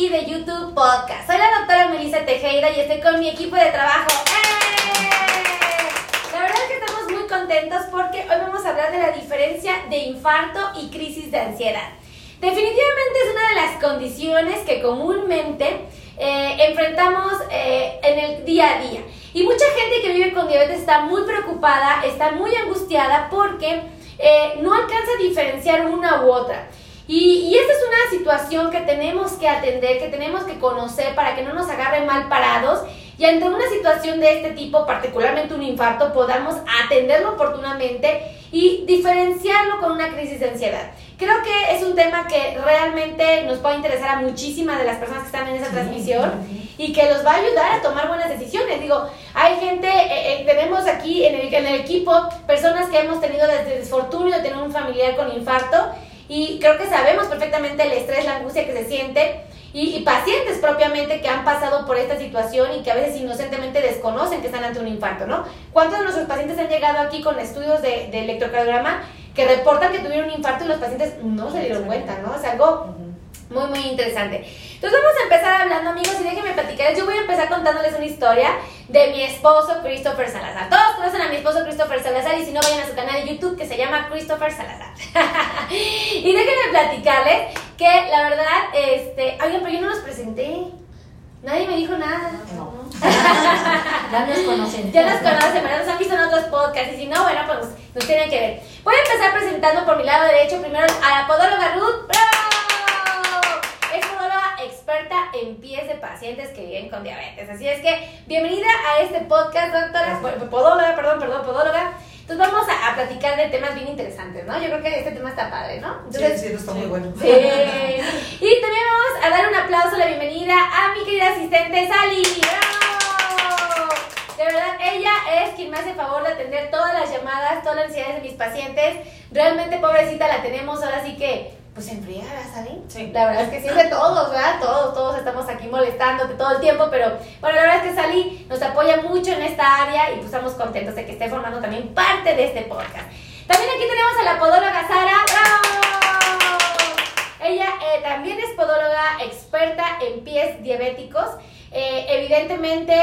y de YouTube Podcast. Soy la doctora Melissa Tejeda y estoy con mi equipo de trabajo. ¡Eh! La verdad es que estamos muy contentos porque hoy vamos a hablar de la diferencia de infarto y crisis de ansiedad. Definitivamente es una de las condiciones que comúnmente eh, enfrentamos eh, en el día a día. Y mucha gente que vive con diabetes está muy preocupada, está muy angustiada porque eh, no alcanza a diferenciar una u otra. Y, y, esta es una situación que tenemos que atender, que tenemos que conocer para que no nos agarre mal parados y ante una situación de este tipo, particularmente un infarto, podamos atenderlo oportunamente y diferenciarlo con una crisis de ansiedad. Creo que es un tema que realmente nos puede interesar a muchísimas de las personas que están en esa transmisión y que los va a ayudar a tomar buenas decisiones. Digo, hay gente, eh, eh, tenemos aquí en el, en el equipo personas que hemos tenido desde el desfortunio de tener un familiar con infarto y creo que sabemos perfectamente el estrés, la angustia que se siente. Y, y, pacientes propiamente que han pasado por esta situación y que a veces inocentemente desconocen que están ante un infarto, ¿no? ¿Cuántos de nuestros pacientes han llegado aquí con estudios de, de electrocardiograma que reportan que tuvieron un infarto y los pacientes no se dieron cuenta, ¿no? Es algo muy, muy interesante. Entonces vamos a empezar hablando, amigos, y déjenme platicar. Yo voy a empezar contándoles una historia de mi esposo Christopher Salazar. Todos conocen a mi esposo Christopher Salazar y si no, vayan a su canal de YouTube que se llama Christopher Salazar. y déjenme platicarles que la verdad, este, oigan, pero yo no los presenté. Nadie me dijo nada. No. ya nos conocen. Ya nos conocen, ¿verdad? Nos han visto en otros podcasts. Y si no, bueno, pues nos tienen que ver. Voy a empezar presentando por mi lado derecho primero a la podóloga Ruth. ¡Bravo! Es podóloga experta en pies de pacientes que viven con diabetes. Así es que, bienvenida a este podcast, doctora. Podóloga, perdón, perdón, podóloga. Entonces vamos a, a, platicar de temas bien interesantes, ¿no? Yo creo que este tema está padre, ¿no? Entonces, sí, sí, está muy bueno. Sí. Y también vamos a dar un aplauso, la bienvenida a mi querida asistente Sally. ¡Bravo! De verdad, ella es quien me hace favor de atender todas las llamadas, todas las necesidades de mis pacientes. Realmente, pobrecita, la tenemos ahora sí que pues enfriada, ¿sabes? Sí. La verdad es que siempre todos, ¿verdad? Todos, todos estamos aquí molestándote todo el tiempo, pero bueno, la verdad es que Sally nos apoya mucho en esta área y pues estamos contentos de que esté formando también parte de este podcast. También aquí tenemos a la podóloga Sara, ¡bravo! Ella eh, también es podóloga experta en pies diabéticos. Eh, evidentemente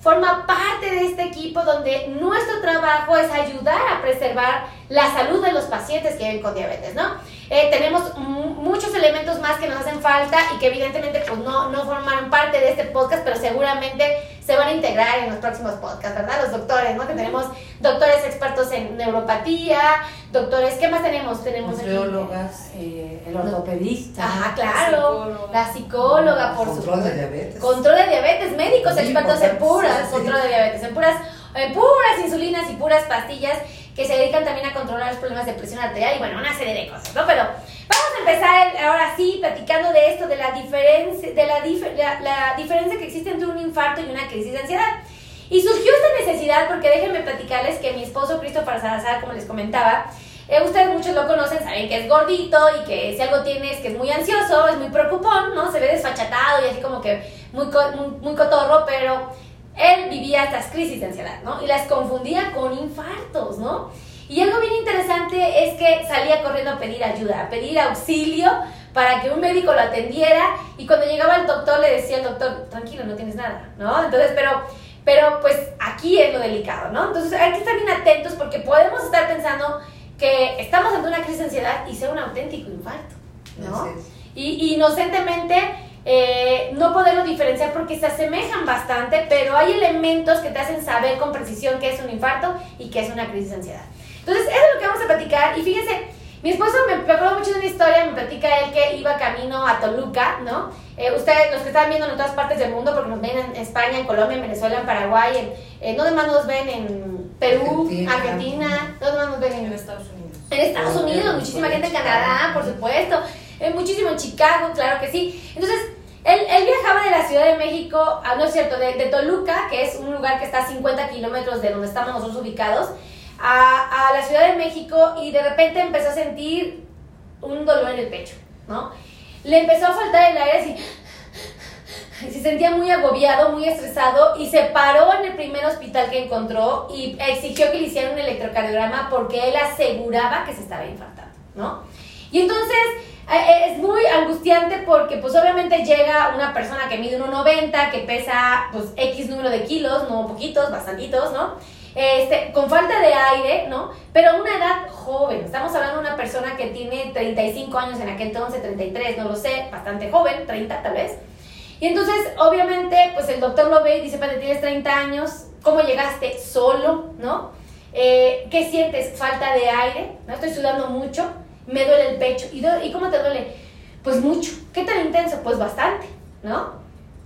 forma parte de este equipo donde nuestro trabajo es ayudar a preservar la salud de los pacientes que viven con diabetes, ¿no? Eh, tenemos muchos elementos más que nos hacen falta y que evidentemente pues no, no formaron parte de este podcast, pero seguramente se van a integrar en los próximos podcasts, ¿verdad? Los doctores, ¿no? Que tenemos doctores expertos en neuropatía, doctores, ¿qué más tenemos? Tenemos Nutriólogas, eh, el ortopedista. Ajá, claro. La psicóloga, la psicóloga por control su Control de diabetes. Control de diabetes, médicos expertos en puras, sí. control de diabetes, en puras, en puras insulinas y puras pastillas que se dedican también a controlar los problemas de presión arterial y bueno, una serie de cosas, ¿no? Pero vamos a empezar el- ahora sí platicando de esto, de la diferencia, de la, dif- la, la diferencia que existe entre un infarto y una crisis de ansiedad. Y surgió esta necesidad porque déjenme platicarles que mi esposo Christopher Salazar, como les comentaba, eh, ustedes muchos lo conocen, saben que es gordito y que si algo tiene es que es muy ansioso, es muy preocupón, ¿no? Se ve desfachatado y así como que muy, co- muy, muy cotorro, pero él vivía estas crisis de ansiedad, ¿no? Y las confundía con infartos, ¿no? Y algo bien interesante es que salía corriendo a pedir ayuda, a pedir auxilio para que un médico lo atendiera y cuando llegaba el doctor le decía al doctor, tranquilo, no tienes nada, ¿no? Entonces, pero, pero pues aquí es lo delicado, ¿no? Entonces hay que estar bien atentos porque podemos estar pensando que estamos ante una crisis de ansiedad y sea un auténtico infarto, ¿no? Y inocentemente eh, no poderlo diferenciar porque se asemejan bastante, pero hay elementos que te hacen saber con precisión qué es un infarto y qué es una crisis de ansiedad. Entonces, eso es lo que vamos a platicar. Y fíjense, mi esposo me, me acuerdo mucho de una historia, me platica él que iba camino a Toluca, ¿no? Eh, ustedes, los que están viendo en otras partes del mundo, porque nos ven en España, en Colombia, en Venezuela, en Paraguay, en, eh, ¿dónde más nos ven? En Perú, Argentina. Argentina, ¿dónde más nos ven? En En, Estados Unidos. en Estados Colombia, Unidos, muchísima gente en Chicago. Canadá, por supuesto, eh, muchísimo en Chicago, claro que sí. Entonces, él, él viajaba de la Ciudad de México, ah, no es cierto, de, de Toluca, que es un lugar que está a 50 kilómetros de donde estamos nosotros ubicados, a, a la Ciudad de México y de repente empezó a sentir un dolor en el pecho, ¿no? Le empezó a faltar el aire así, se sentía muy agobiado, muy estresado y se paró en el primer hospital que encontró y exigió que le hicieran un electrocardiograma porque él aseguraba que se estaba infartando, ¿no? Y entonces eh, es muy angustiante porque pues obviamente llega una persona que mide 1,90, que pesa pues X número de kilos, no poquitos, bastantitos, ¿no? Este, con falta de aire, ¿no? Pero a una edad joven. Estamos hablando de una persona que tiene 35 años en aquel entonces, 33, no lo sé, bastante joven, 30 tal vez. Y entonces, obviamente, pues el doctor lo ve y dice, padre, tienes 30 años, ¿cómo llegaste solo, no? Eh, ¿Qué sientes? Falta de aire, ¿no? Estoy sudando mucho, me duele el pecho. ¿Y, ¿Y cómo te duele? Pues mucho. ¿Qué tan intenso? Pues bastante, ¿no?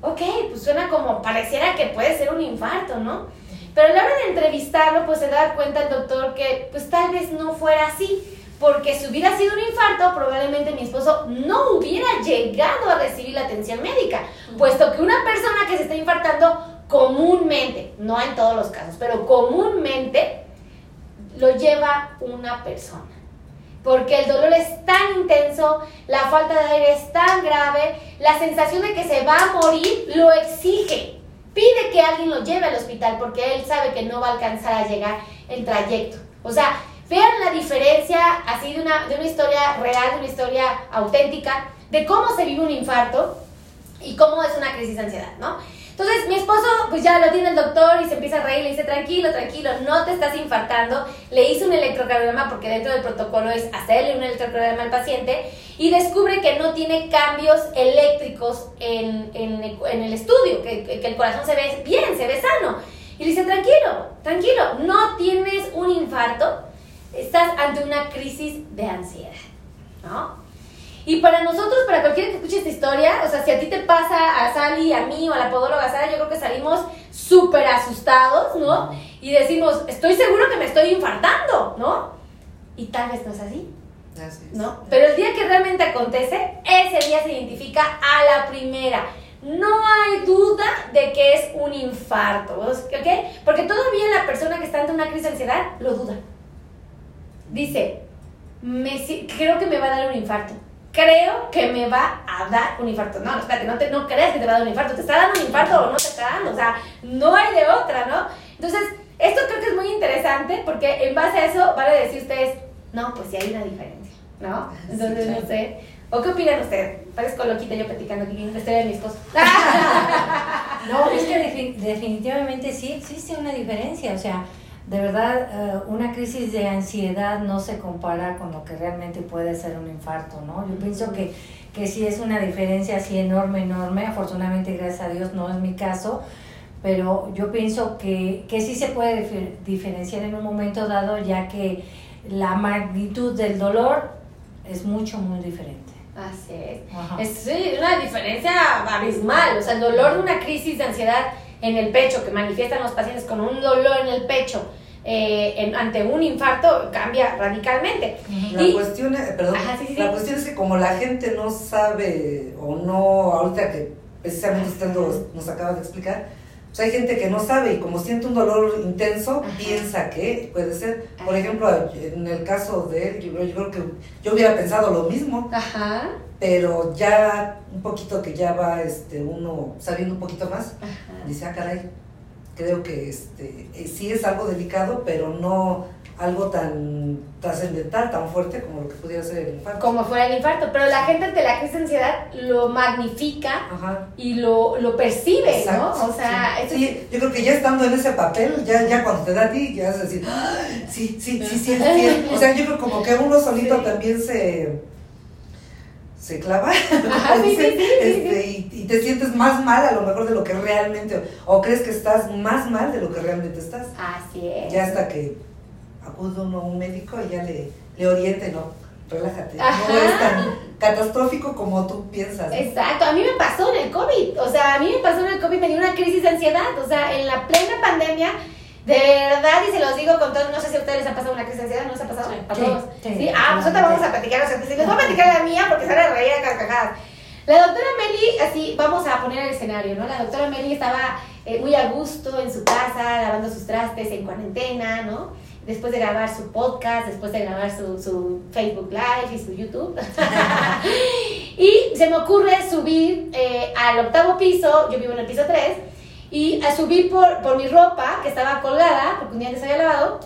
Ok, pues suena como, pareciera que puede ser un infarto, ¿no? Pero a la hora de entrevistarlo, pues se da cuenta el doctor que pues tal vez no fuera así, porque si hubiera sido un infarto, probablemente mi esposo no hubiera llegado a recibir la atención médica, puesto que una persona que se está infartando comúnmente, no en todos los casos, pero comúnmente lo lleva una persona. Porque el dolor es tan intenso, la falta de aire es tan grave, la sensación de que se va a morir lo exige. Pide que alguien lo lleve al hospital porque él sabe que no va a alcanzar a llegar el trayecto. O sea, vean la diferencia así de una, de una historia real, de una historia auténtica, de cómo se vive un infarto y cómo es una crisis de ansiedad, ¿no? Entonces mi esposo pues ya lo tiene el doctor y se empieza a reír, le dice tranquilo, tranquilo, no te estás infartando, le hizo un electrocardiograma porque dentro del protocolo es hacerle un electrocardiograma al paciente y descubre que no tiene cambios eléctricos en, en, el estudio, que, que, el corazón se ve bien, se ve sano. Y le dice tranquilo, tranquilo, no tienes un infarto, estás ante una crisis de ansiedad, ¿no? Y para nosotros, para cualquiera que escuche esta historia, o sea, si a ti te pasa, a Sally, a mí o a la podóloga Sara, yo creo que salimos súper asustados, ¿no? Y decimos, estoy seguro que me estoy infartando, ¿no? Y tal vez no es así. ¿No? Pero el día que realmente acontece, ese día se identifica a la primera. No hay duda de que es un infarto, ¿ok? Porque todavía la persona que está ante una crisis de ansiedad lo duda. Dice, me, creo que me va a dar un infarto creo que me va a dar un infarto. No, no, espérate, no, te, no creas que te va a dar un infarto. ¿Te está dando un infarto o no te está dando? O sea, no hay de otra, ¿no? Entonces, esto creo que es muy interesante porque en base a eso van a decir ustedes, no, pues sí hay una diferencia, ¿no? Entonces, no sé. ¿O qué opinan ustedes? Parezco loquita yo platicando aquí la historia de mi esposo. no, es que definitivamente sí existe una diferencia. O sea, de verdad, eh, una crisis de ansiedad no se compara con lo que realmente puede ser un infarto, ¿no? Yo pienso que, que sí es una diferencia así enorme, enorme. Afortunadamente, gracias a Dios, no es mi caso, pero yo pienso que, que sí se puede diferenciar en un momento dado, ya que la magnitud del dolor es mucho, muy diferente. Así es. Es una diferencia abismal. O sea, el dolor de una crisis de ansiedad en el pecho que manifiestan los pacientes con un dolor en el pecho eh, ante un infarto cambia radicalmente. La, cuestión, es, perdón, la cuestión es que como la gente no sabe o no, ahorita que precisamente usted nos acaba de explicar, pues hay gente que no sabe y como siente un dolor intenso, piensa que puede ser. Por ejemplo, en el caso de él, yo, creo que yo hubiera pensado lo mismo. Pero ya un poquito que ya va este uno sabiendo un poquito más, dice, ah, caray, creo que este, eh, sí es algo delicado, pero no algo tan trascendental, tan fuerte como lo que pudiera ser el infarto. Como fuera el infarto, pero la gente ante la crisis de ansiedad lo magnifica y lo, lo percibe, ¿no? O sea, sí. yo creo que ya estando en ese papel, ya, ya cuando te da a ti, ya vas a decir, sí, sí, sí, sí, sí, O sea, yo creo como que uno solito también se se clava. Este, y, te sientes más mal a lo mejor de lo que realmente, o crees que estás más mal de lo que realmente estás. Así es. Ya hasta que acude uno a un médico y ya le, le oriente, no, relájate, no es tan catastrófico como tú piensas. Exacto, a mí me pasó en el COVID, o sea, a mí me pasó en el COVID, me dio una crisis de ansiedad, o sea, en la plena pandemia de verdad, y se los digo con todo, no sé si a ustedes les ha pasado una crisis de ansiedad, ¿no les ha pasado? ¿A todos? Sí, Ah, pues ahorita vamos a platicar, o sea, les voy a platicar la mía porque se van a reír a carcajadas. La doctora Meli, así, vamos a poner el escenario, ¿no? La doctora Meli estaba eh, muy a gusto en su casa, lavando sus trastes en cuarentena, ¿no? Después de grabar su podcast, después de grabar su, su Facebook Live y su YouTube. y se me ocurre subir eh, al octavo piso, yo vivo en el piso 3, y subí por, por mi ropa que estaba colgada, porque un día antes había lavado,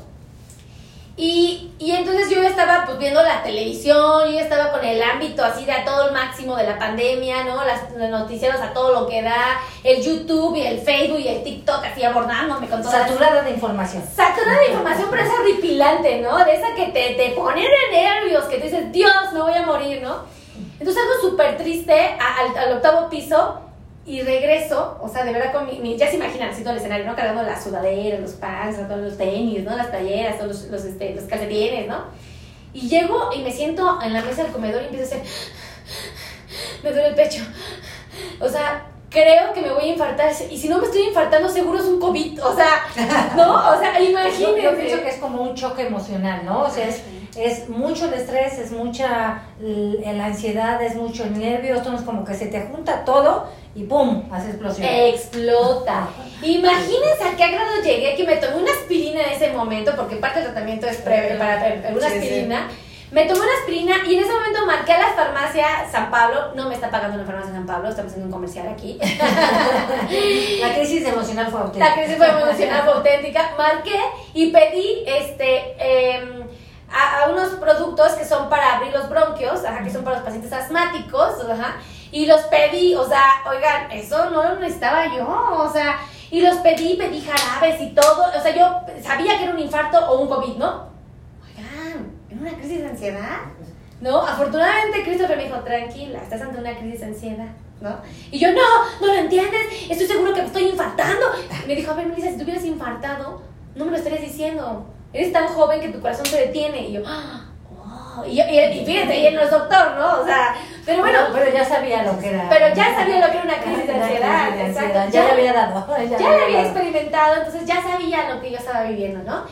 Y, y entonces yo estaba pues viendo la televisión, yo estaba con el ámbito así de a todo el máximo de la pandemia, ¿no? Las, los noticieros a todo lo que da, el YouTube y el Facebook y el TikTok así abordándome con toda Saturada de información. Saturada de información, pero es horripilante, ¿no? De esa que te, te pone de nervios, que te dices, Dios, me voy a morir, ¿no? Entonces algo súper triste al, al octavo piso y regreso, o sea, de verdad con mi, ya se imaginan así todo el escenario, ¿no? Cargando las sudaderas, los pants, todos los tenis, ¿no? Las playeras, todos los, los, este, los calcetines, ¿no? Y llego y me siento en la mesa del comedor y empiezo a hacer... Me duele el pecho. O sea, creo que me voy a infartar. Y si no me estoy infartando, seguro es un COVID. O sea, ¿no? O sea, imagínense. Yo, yo pienso que es como un choque emocional, ¿no? O sea, es es mucho el estrés, es mucha la ansiedad, es mucho el nervio, es como que se te junta todo y ¡pum! hace explosión. Explota. Imagínense a qué grado llegué que me tomé una aspirina en ese momento, porque parte del tratamiento es previo para una aspirina. Me tomé una aspirina y en ese momento marqué a la farmacia San Pablo. No me está pagando la farmacia San Pablo, estamos haciendo un comercial aquí. la crisis emocional fue auténtica. La crisis emocional fue auténtica. Marqué y pedí este. Eh, a, unos productos que son para abrir los bronquios, ajá, que son para los pacientes asmáticos, ajá, y los pedí, o sea, oigan, eso no lo necesitaba yo, o sea, y los pedí, pedí jarabes y todo, o sea, yo sabía que era un infarto o un COVID, ¿no? Oigan, ¿era una crisis de ansiedad? ¿No? Afortunadamente Christopher me dijo, tranquila, estás ante una crisis de ansiedad, ¿no? Y yo, no, no lo entiendes, estoy seguro que me estoy infartando. me dijo, a ver, Melissa, si tú hubieras infartado, no me lo estarías diciendo eres tan joven que tu corazón se detiene. Y yo, oh, y, y, fíjate, y él no es doctor, ¿no? O sea, pero bueno. Pero, ya sabía lo que era. Pero ya sabía lo que era una crisis de ansiedad. Ya, le había dado. Ya, ya le había experimentado, entonces ya sabía lo que yo estaba viviendo, ¿no?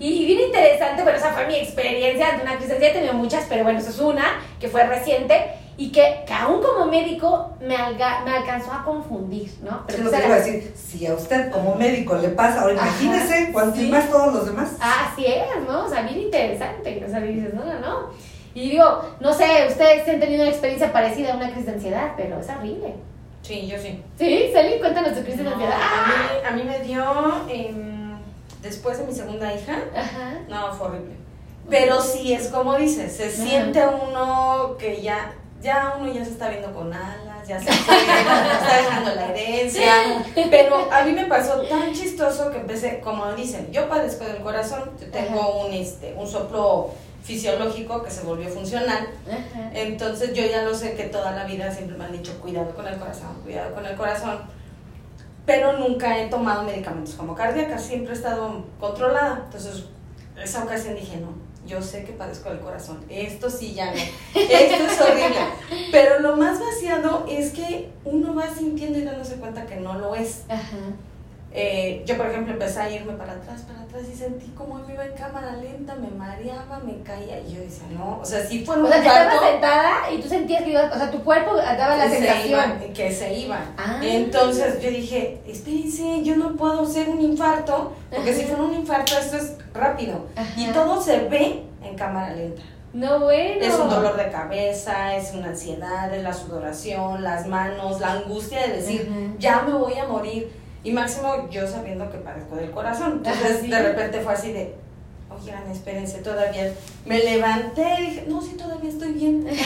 Y, bien interesante, bueno, esa fue mi experiencia ante una crisis de ansiedad. He tenido muchas, pero bueno, esa es una que fue reciente y que, que, aún como médico me, me alcanzó a confundir, ¿no? Pero lo que iba a decir, si a usted como médico le pasa, ahora imagínese cuánto más todos los demás. Así es, ¿no? O sea, bien interesante, o sea, dices, no, no, no. Y digo, no sé, ustedes han tenido una experiencia parecida a una crisis de ansiedad, pero es horrible. Sí, yo sí. ¿Sí? Sally, cuéntanos tu crisis de ansiedad. A, mí, a mí me dio después de mi segunda hija. Ajá. No, fue horrible. Pero sí, es como dices, se siente uno que ya ya uno ya se está viendo con alas, ya se está, dejando la herencia. Pero a mí me pasó tan chistoso que empecé, como dicen, yo padezco del corazón, tengo un, este, un soplo fisiológico que se volvió funcional. Entonces yo ya lo sé que toda la vida siempre me han dicho cuidado con el corazón, cuidado con el corazón. Pero nunca he tomado medicamentos como cardíaca, siempre he estado controlada. Entonces, esa ocasión dije, no, yo sé que padezco del corazón, esto sí ya no, esto es horrible. Pero lo más vaciado es que uno va sintiendo y dándose cuenta que no lo es. Eh, yo, por ejemplo, empecé a irme para atrás, para atrás y sentí como me iba en cámara lenta, me mareaba, me caía. Y yo decía, no, o sea, si fue un O sea, que estabas sentada y tú sentías que ibas, o sea, tu cuerpo daba la sensación. que se iba. Ah. Entonces yo dije, espérense, yo no puedo ser un infarto, porque si fuera un infarto, esto es rápido. Y todo se ve en cámara lenta. No, bueno. Es un dolor de cabeza, es una ansiedad, es la sudoración, las manos, la angustia de decir, ya me voy a morir y máximo yo sabiendo que padezco del corazón. Entonces de repente fue así de, oigan, espérense, todavía. Me levanté y dije, no, sí, todavía estoy bien.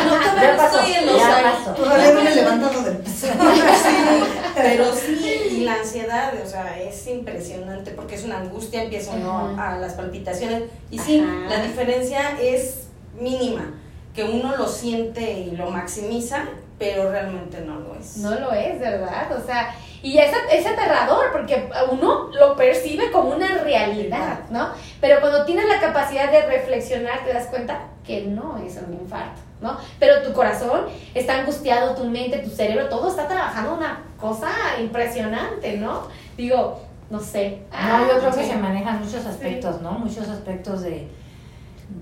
No, todavía estoy en los años. Todavía no me he levantado del piso. sí, pero sí, y la ansiedad, o sea, es impresionante porque es una angustia, empieza uno a las palpitaciones. Y sí, la diferencia es mínima, que uno lo siente y lo maximiza, pero realmente no lo es. No lo es, ¿verdad? O sea, y es, es aterrador porque uno lo percibe como una realidad, ¿no? Pero cuando tienes la capacidad de reflexionar, te das cuenta que no es un infarto, ¿no? Pero tu corazón está angustiado, tu mente, tu cerebro, todo está trabajando una cosa impresionante, ¿no? Digo, no sé. No, yo creo que se manejan muchos aspectos, ¿no? Muchos aspectos de,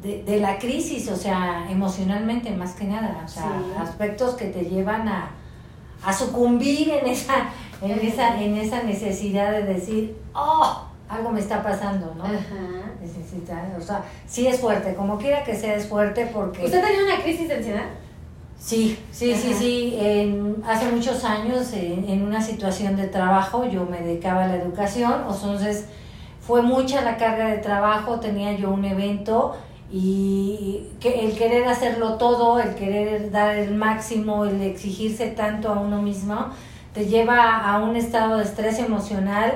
de, la crisis, o sea, emocionalmente más que nada, o sea, aspectos que te llevan a, a sucumbir en esa en esa, en esa necesidad de decir, oh, algo me está pasando, ¿no? Ajá. Necesita, o sea, sí es fuerte, como quiera que sea es fuerte porque... ¿Usted tenía una crisis de ansiedad? Sí, sí, sí, sí. En, hace muchos años, en, en, una situación de trabajo, yo me dedicaba a la educación, entonces fue mucha la carga de trabajo, tenía yo un evento y que el querer hacerlo todo, el querer dar el máximo, el exigirse tanto a uno mismo, te lleva a un estado de estrés emocional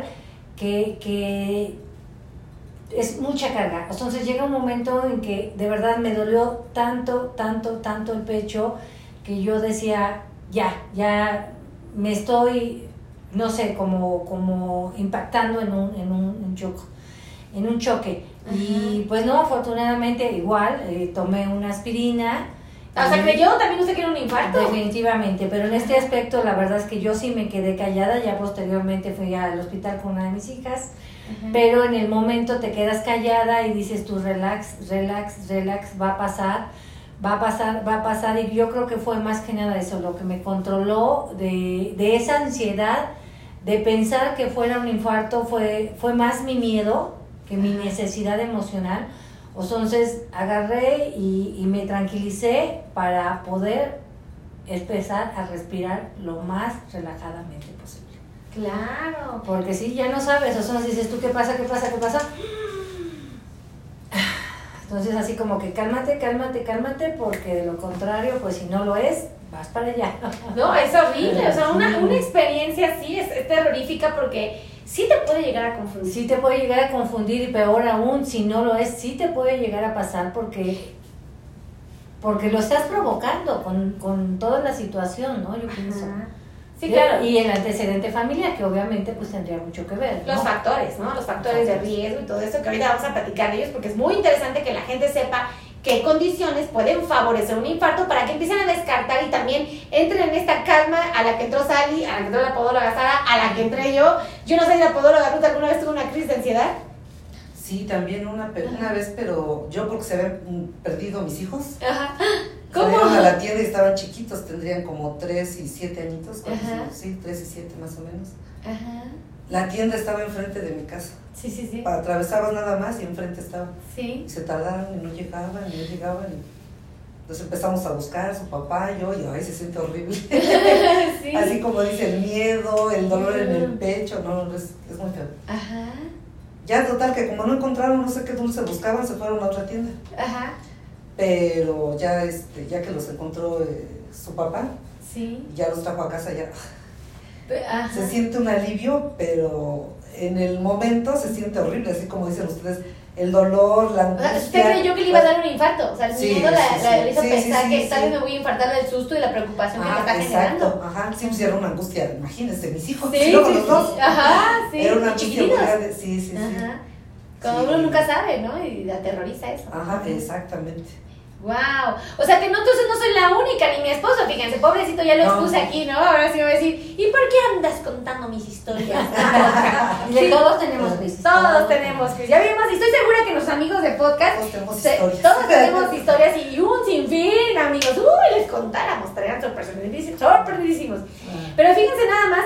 que, que es mucha carga. Entonces llega un momento en que de verdad me dolió tanto, tanto, tanto el pecho que yo decía, ya, ya me estoy, no sé, como, como impactando en un, en un, choque. En un choque. Y pues no, afortunadamente igual, eh, tomé una aspirina. O sea, creyó también usted que era un infarto. Definitivamente, pero en este aspecto la verdad es que yo sí me quedé callada, ya posteriormente fui al hospital con una de mis hijas, pero en el momento te quedas callada y dices tú relax, relax, relax, va a pasar, va a pasar, va a pasar y yo creo que fue más que nada eso, lo que me controló de, de esa ansiedad de pensar que fuera un infarto fue, fue más mi miedo que mi necesidad emocional. Entonces agarré y, y, me tranquilicé para poder empezar a respirar lo más relajadamente posible. Claro. Porque si ya no sabes, o sea, dices tú qué pasa, qué pasa, qué pasa. Entonces así como que cálmate, cálmate, cálmate, porque de lo contrario, pues si no lo es, vas para allá. No, es horrible, o sea, una, una experiencia así es terrorífica porque sí te puede llegar a confundir. Sí te puede llegar a confundir y peor aún, si no lo es, sí te puede llegar a pasar porque porque lo estás provocando con, con toda la situación, ¿no? Yo pienso. Sí, claro. Y el antecedente familiar, que obviamente pues tendría mucho que ver. Los factores, ¿no? Los factores de riesgo y todo eso, que ahorita vamos a platicar de ellos, porque es muy interesante que la gente sepa qué condiciones pueden favorecer un infarto para que empiecen a descartar y también entren en esta calma a la que entró Sally, a la que entró la podóloga Sara, a la que entré yo. Yo no sé si la podóloga Ruth alguna vez tuvo una crisis de ansiedad. Sí, también una, una vez, pero yo porque se habían perdido mis hijos. Ajá. ¿Cómo? a la tienda y estaban chiquitos, tendrían como 3 y 7 añitos, sí, 3 y 7 más o menos. Ajá. La tienda estaba enfrente de mi casa. Sí, sí, sí. Atravesabas nada más y enfrente estaba. Sí. Y se tardaron y no llegaban y no llegaban. Y... Entonces empezamos a buscar a su papá, yo, y ay, se siente horrible. sí. Así como dice, el miedo, el dolor en el pecho, no, es, es muy feo. Ajá. Ya, total, que como no encontraron, no sé qué dulce buscaban, se fueron a otra tienda. Ajá. Pero ya, este, ya que los encontró eh, su papá, sí. ya los trajo a casa, ya se siente un alivio, pero en el momento se siente horrible, así como dicen ustedes, el dolor, la angustia. ¿Usted creyó que le iba a dar un infarto? O sea, el miedo la, hizo pensar que tal vez me voy a infartar del susto y la preocupación que me está exacto, generando. Ajá, sí, pues era una angustia, imagínense, mis hijos, sí, los dos. Ajá, sí. Era una angustia muy grande, sí, sí, Ajá. Como uno nunca sabe, ¿no? Y aterroriza eso. Ajá, exactamente. Wow. O sea que no, entonces no soy la única, ni mi esposo, fíjense, pobrecito, ya lo expuse aquí, ¿no? Ahora sí me va a decir, ¿y por qué andas contando mis historias? sí, todos tenemos crisis. Todos tenemos crisis. Ya vimos, y estoy segura que los amigos de podcast, todos tenemos historias. Todos tenemos historias y un sinfín, amigos. Uy, les contáramos, traían sorprendidísimos. Ah. Pero fíjense nada más,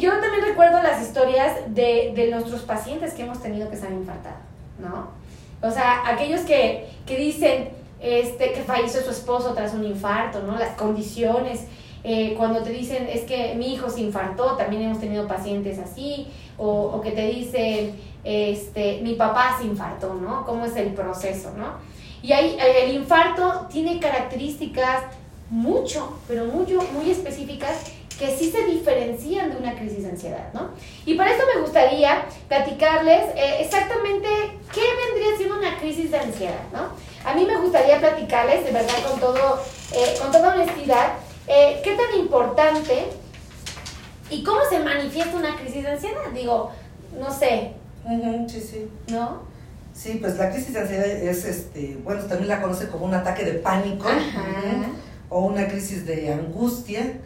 yo también recuerdo las historias de, de nuestros pacientes que hemos tenido que se han infartado, ¿no? O sea, aquellos que, que dicen este, que falleció su esposo tras un infarto, ¿no? Las condiciones. Eh, cuando te dicen, es que mi hijo se infartó, también hemos tenido pacientes así, o, o, que te dicen, este, mi papá se infartó, ¿no? ¿Cómo es el proceso, ¿no? Y ahí el infarto tiene características mucho, pero mucho, muy específicas que sí se diferencian de una crisis de ansiedad, ¿no? Y para eso me gustaría platicarles eh, exactamente qué vendría siendo una crisis de ansiedad, ¿no? A mí me gustaría platicarles, de verdad, con, todo, eh, con toda honestidad, eh, qué tan importante y cómo se manifiesta una crisis de ansiedad. Digo, no sé. sí, sí. ¿No? Sí, pues la crisis de ansiedad es, este, bueno, también la conoce como un ataque de pánico o una crisis de angustia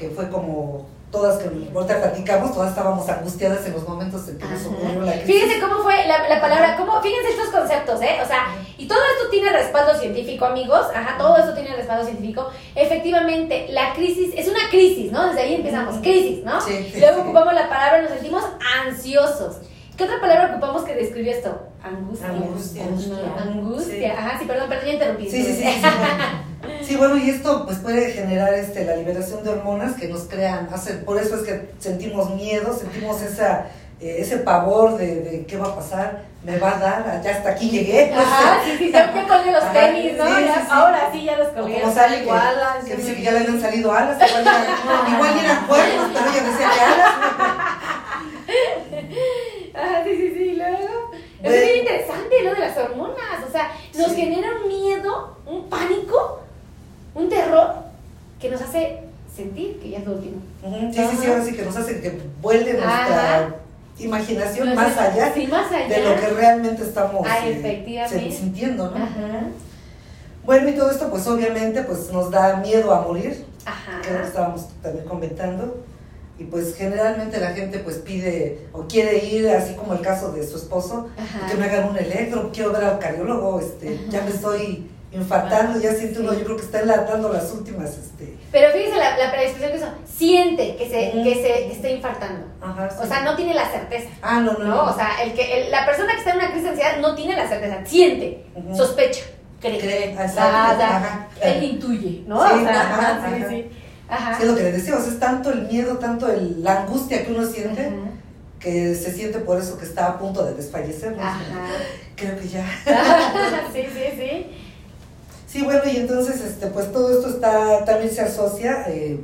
que fue como todas que ahorita platicamos, todas estábamos angustiadas en los momentos en que nos ocurrió la crisis. Fíjense cómo fue la, la palabra, cómo, fíjense estos conceptos, ¿eh? O sea, y todo esto tiene respaldo científico, amigos, ajá, todo esto tiene respaldo científico. Efectivamente, la crisis es una crisis, ¿no? Desde ahí empezamos, crisis, ¿no? Sí, Luego ocupamos la palabra, nos sentimos ansiosos. ¿Qué otra palabra ocupamos que describió esto? Angustia. Angustia. Angustia. Ajá, sí, perdón, perdón, ya interrumpí. Sí, sí, sí. sí, bueno. y esto pues puede generar este, la liberación de hormonas que nos crean, hace, por eso es que sentimos miedo, sentimos esa eh, ese pavor de, de, qué va a pasar, me va a dar, ya hasta aquí llegué. Ajá, sí, sí, ya colgué los tenis, ¿no? ahora sí ya los colgué. Como sale que, alas, que dice que ya le han salido alas, igual, ya, igual eran cuernos, pero ella decía que alas. Ajá, sí, sí, sí, luego. Es muy interesante lo de las hormonas, o sea, nos genera un miedo, un pánico, un terror que nos hace sentir que ya es lo último. Sí, sí, sí, ahora sí que nos hace que vuelve nuestra imaginación más, allá de lo que realmente estamos ah, eh, sintiendo, ¿no? Bueno, y todo esto pues obviamente pues nos da miedo a morir, Ajá. que lo estábamos también comentando, y pues generalmente la gente pues pide o quiere ir, así como el caso de su esposo, que me hagan un electro, quiero ver al cardiólogo, este, ya me estoy infartando, ya siente uno, yo creo que está enlatando las últimas, este... Pero fíjese la, la predisposición que eso, siente que se, que se está infartando. O sea, no tiene la certeza. Ah, no, no. no, O sea, el que, la persona que está en una crisis de ansiedad no tiene la certeza, siente, sospecha, cree. Cree, él intuye, ¿no? Sí, o sea, sí, sí. Ajá. Sí, es lo que le decíamos, es tanto el miedo, tanto el, la angustia que uno siente, que se siente por eso que está a punto de desfallecer. ¿no? Ajá. Creo que ya. sí, sí, sí. Sí, bueno, y entonces, este, pues todo esto está, también se asocia eh,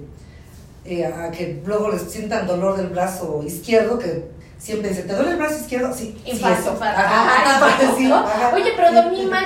eh, a que luego les sientan dolor del brazo izquierdo, que siempre dicen, ¿te duele el brazo izquierdo? Sí. Infarto. Sí, Ajá, sí, Oye, pero dormí mal.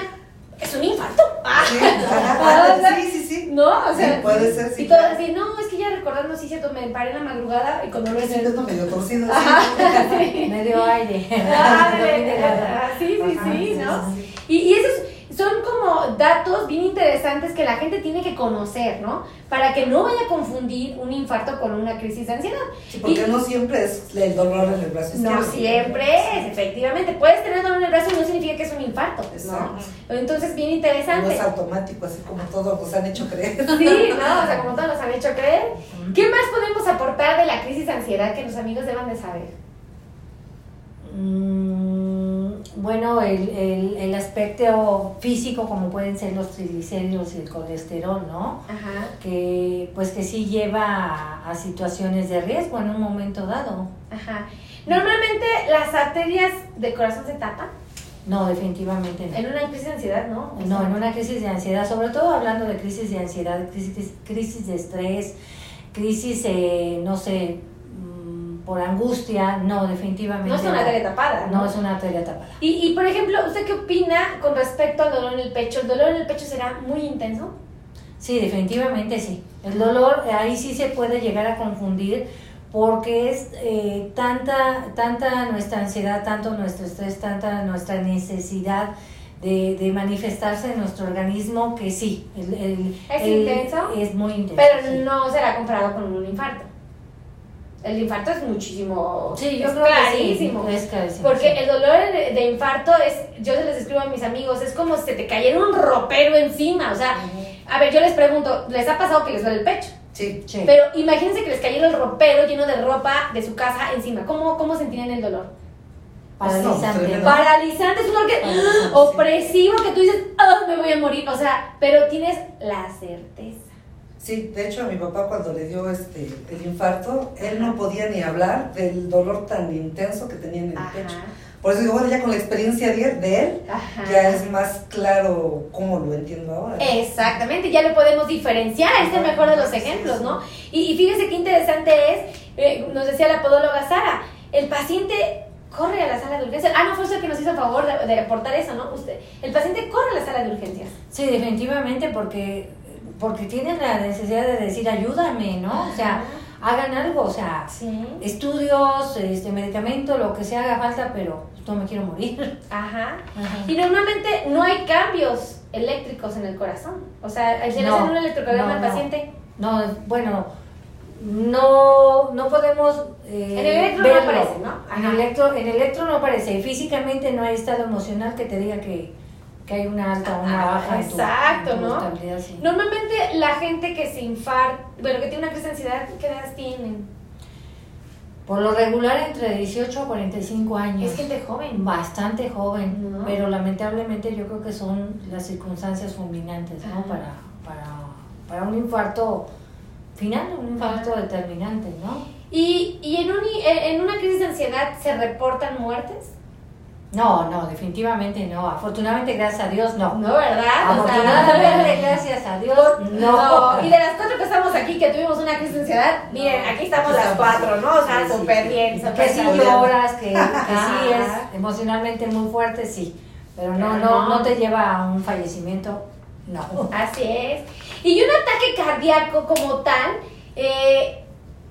Es un infarto. sí, sí, sí. No, o sea. puede ser, sí. Y todas así, no, es que ya recordando, sí, cierto, me paré en la madrugada y cuando lo hice. siento medio torcido. Sí. medio aire. Ah, sí, sí, sí, ¿no? Y, y eso es son como datos bien interesantes que la gente tiene que conocer, ¿no? Para que no vaya a confundir un infarto con una crisis de ansiedad. Sí, porque no siempre es el dolor en el brazo. No siempre es, efectivamente. Puedes tener dolor en el brazo y no significa que es un infarto, ¿no? Entonces, bien interesante. No es automático, así como todos nos han hecho creer. Sí, ¿no? O sea, como todos nos han hecho creer. ¿Qué más podemos aportar de la crisis de ansiedad que los amigos deban de saber? Mm, bueno, el, el, el, aspecto físico, como pueden ser los triglicéridos y el colesterol, ¿no? Ajá. Que pues que sí lleva a, situaciones de riesgo en un momento dado. Ajá. Normalmente las arterias del corazón se tapan. No, definitivamente no. En una crisis de ansiedad, ¿no? no, en una crisis de ansiedad, sobre todo hablando de crisis de ansiedad, crisis, crisis de estrés, crisis, eh, no sé, por angustia, no, definitivamente. No es una arteria tapada. No, es una arteria tapada. Y, y, por ejemplo, ¿usted qué opina con respecto al dolor en el pecho? ¿El dolor en el pecho será muy intenso? Sí, definitivamente sí. El dolor ahí sí se puede llegar a confundir porque es eh, tanta, tanta nuestra ansiedad, tanto nuestro estrés, tanta nuestra necesidad de, de manifestarse en nuestro organismo que sí. El, ¿Es intenso? Es muy intenso. Pero no será comparado con un infarto. El infarto es muchísimo. Sí, yo es creo clarísimo. Que sí, es clarísimo. Porque el dolor de, infarto es, yo se les escribo a mis amigos, es como si se te cayera un ropero encima. O sea, a ver, yo les pregunto, ¿les ha pasado que les duele el pecho? Sí, sí. Pero imagínense que les cayera el ropero lleno de ropa de su casa encima. ¿Cómo, cómo sentirían el dolor? Paralizante. Paralizante, es un dolor que, opresivo que tú dices, oh, me voy a morir. O sea, pero tienes la certeza Sí, de hecho a mi papá cuando le dio este el infarto, él no podía ni hablar del dolor tan intenso que tenía en el pecho. Por eso digo, bueno, ya con la experiencia de, él, ya es más claro cómo lo entiendo ahora. Exactamente, ya le podemos diferenciar, es el mejor de los ejemplos, ¿no? Y, fíjese qué interesante es, eh, nos decía la podóloga Sara, el paciente corre a la sala de urgencias. Ah, no, fue usted que nos hizo favor de, de aportar eso, ¿no? Usted, el paciente corre a la sala de urgencias. Sí, definitivamente, porque porque tienen la necesidad de decir ayúdame, ¿no? O sea, hagan algo, o sea, estudios, este medicamento, lo que sea haga falta, pero no me quiero morir. Ajá. Y normalmente no hay cambios eléctricos en el corazón. O sea, al no, un electrocardiograma al paciente. No, bueno, no, no podemos eh, en el electro no aparece, ¿no? En el electro, en el electro no aparece. Físicamente no hay estado emocional que te diga que, que hay una alta o una baja. Exacto, ¿no? Normalmente la gente que se infarta, bueno, que tiene una crisis de ansiedad, ¿qué edad tienen? Por lo regular entre 18 a 45 años. Es gente joven. Bastante joven, pero lamentablemente yo creo que son las circunstancias fulminantes, ¿no? Para, para, para un infarto final, un infarto determinante, ¿no? ¿Y, y en, un, en una crisis de ansiedad se reportan muertes? No, no, definitivamente no. Afortunadamente, gracias a Dios, no. No, ¿verdad? Afortunadamente, gracias a Dios, no. Y de las cuatro que estamos aquí, que tuvimos una crisis de ansiedad, miren, aquí estamos las cuatro, ¿no? O sea, súper bien. que sí lloras, que, que sí es emocionalmente muy fuerte, sí. Pero no, no, no te lleva a un fallecimiento, no. Así es. Y un ataque cardíaco como tal, eh,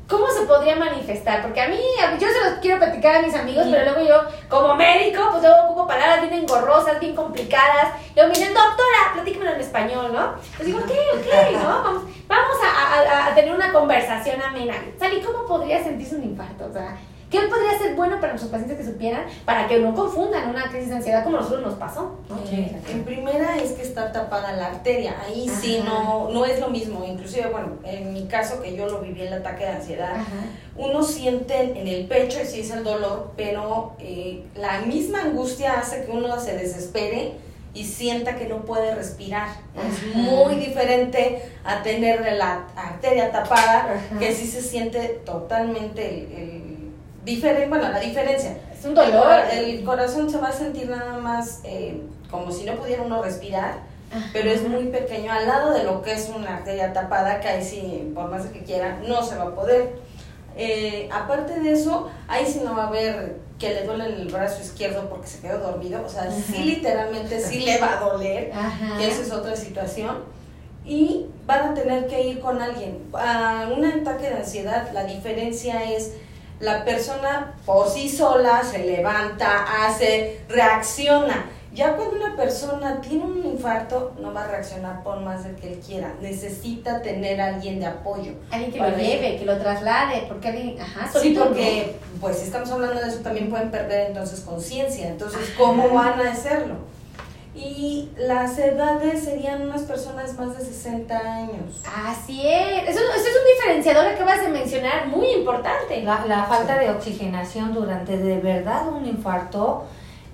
¿Cómo se podría manifestar? Porque a mí, yo se los quiero platicar a mis amigos, pero luego yo, como médico, pues luego ocupo palabras bien engorrosas, bien complicadas. Y me dicen, doctora, platícamelo en español, ¿no? Pues digo, ok, ok, ¿no? Vamos, vamos a, a, tener una conversación amena. Sally, ¿cómo podría sentirse un infarto? O sea, ¿Qué podría ser bueno para nuestros pacientes que supieran para que no confundan una crisis de ansiedad como nosotros nos pasó? En primera es que está tapada la arteria, ahí sí no, no es lo mismo, inclusive, bueno, en mi caso que yo lo viví el ataque de ansiedad, uno siente en el pecho y sí es el dolor, pero eh, la misma angustia hace que uno se desespere y sienta que no puede respirar. Es muy diferente a tener la arteria tapada, que sí se siente totalmente el bueno, la diferencia. Es un dolor. El, corazón se va a sentir nada más eh, como si no pudiera uno respirar, pero es muy pequeño al lado de lo que es una arteria tapada, que ahí sí, por más que quiera, no se va a poder. Eh, aparte de eso, ahí sí no va a haber que le duele el brazo izquierdo porque se quedó dormido, o sea, sí literalmente sí le va a doler, y esa es otra situación. Y van a tener que ir con alguien. A un ataque de ansiedad, la diferencia es la persona por sí sola se levanta, hace, reacciona. Ya cuando una persona tiene un infarto, no va a reaccionar por más de que él quiera. Necesita tener a alguien de apoyo. Alguien que lo lleve, que lo traslade, porque alguien, ajá, Sí, porque, pues si estamos hablando de eso, también pueden perder entonces conciencia. Entonces, ¿cómo van a hacerlo? Y las edades serían unas personas más de 60 años. Así es. Eso, es un diferenciador que vas a mencionar muy importante. La, falta de oxigenación durante de verdad un infarto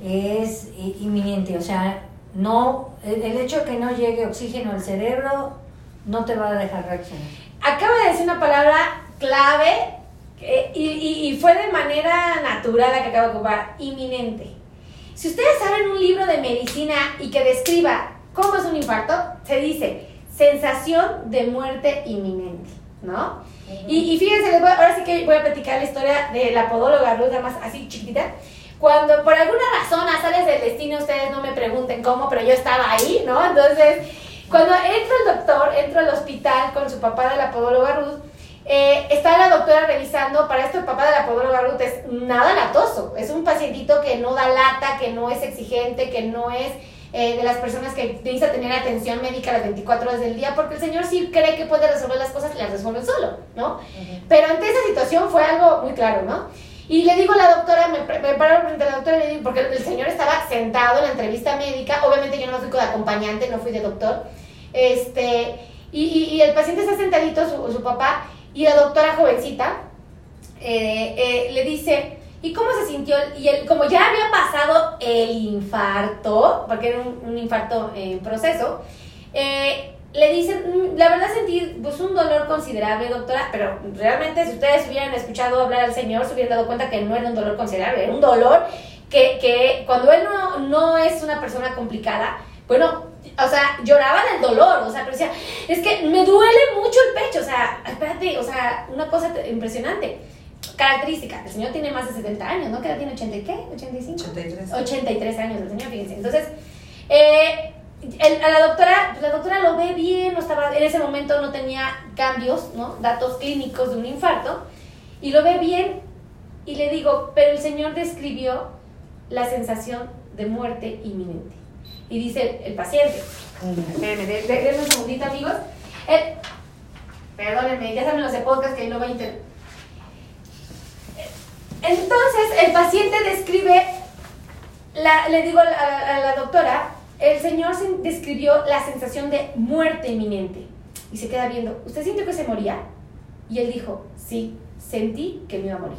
es inminente. O sea, no el, hecho de que no llegue oxígeno al cerebro no te va a dejar reaccionar. Acaba de decir una palabra clave y, y fue de manera natural la que acaba de ocupar, inminente. Si ustedes saben un libro de medicina y que describa cómo es un infarto, se dice sensación de muerte inminente, ¿no? y, fíjense, ahora sí que voy a platicar la historia de la podóloga Ruth, más así chiquitita. Cuando por alguna razón a sales del destino, ustedes no me pregunten cómo, pero yo estaba ahí, ¿no? Entonces, cuando entra el doctor, entra al hospital con su papá de la podóloga Ruth, eh, está la doctora revisando, para esto el papá de la podóloga Ruth es nada latoso, es un pacientito que no da lata, que no es exigente, que no es eh, de las personas que necesita tener atención médica las 24 horas del día, porque el señor sí cree que puede resolver las cosas y las resuelve solo, ¿no? Pero ante esa situación fue algo muy claro, ¿no? Y le digo a la doctora, me, me paro frente a la doctora y le digo, porque el señor estaba sentado en la entrevista médica, obviamente yo no fui de acompañante, no fui de doctor, este, y, y, el paciente está sentadito, su, su papá, y la doctora jovencita eh, eh, le dice, ¿y cómo se sintió? Y él, como ya había pasado el infarto, porque era un, infarto en proceso, eh, le dice, mm, la verdad sentí pues, un dolor considerable, doctora, pero realmente si ustedes hubieran escuchado hablar al señor, se hubieran dado cuenta que no era un dolor considerable, era un dolor que, que cuando él no, no es una persona complicada, bueno, o sea, lloraba del dolor, o sea, pero decía, es que me duele mucho el pecho, o sea, espérate, o sea, una cosa impresionante. Característica, el señor tiene más de 70 años, ¿no? ¿Qué edad tiene? ¿80 y qué? ¿85? 83. 83 años el señor, fíjense. Entonces, eh, a la doctora, pues, la doctora lo ve bien, no estaba, en ese momento no tenía cambios, ¿no? Datos clínicos de un infarto, y lo ve bien, y le digo, pero el señor describió la sensación de muerte inminente y dice el paciente. Espérenme, un segundito, amigos. perdónenme, ya saben los de podcast que lo va a Entonces, el paciente describe, le digo a la, doctora, el señor describió la sensación de muerte inminente. Y se queda viendo, ¿usted sintió que se moría? Y él dijo, sí, sentí que me iba a morir.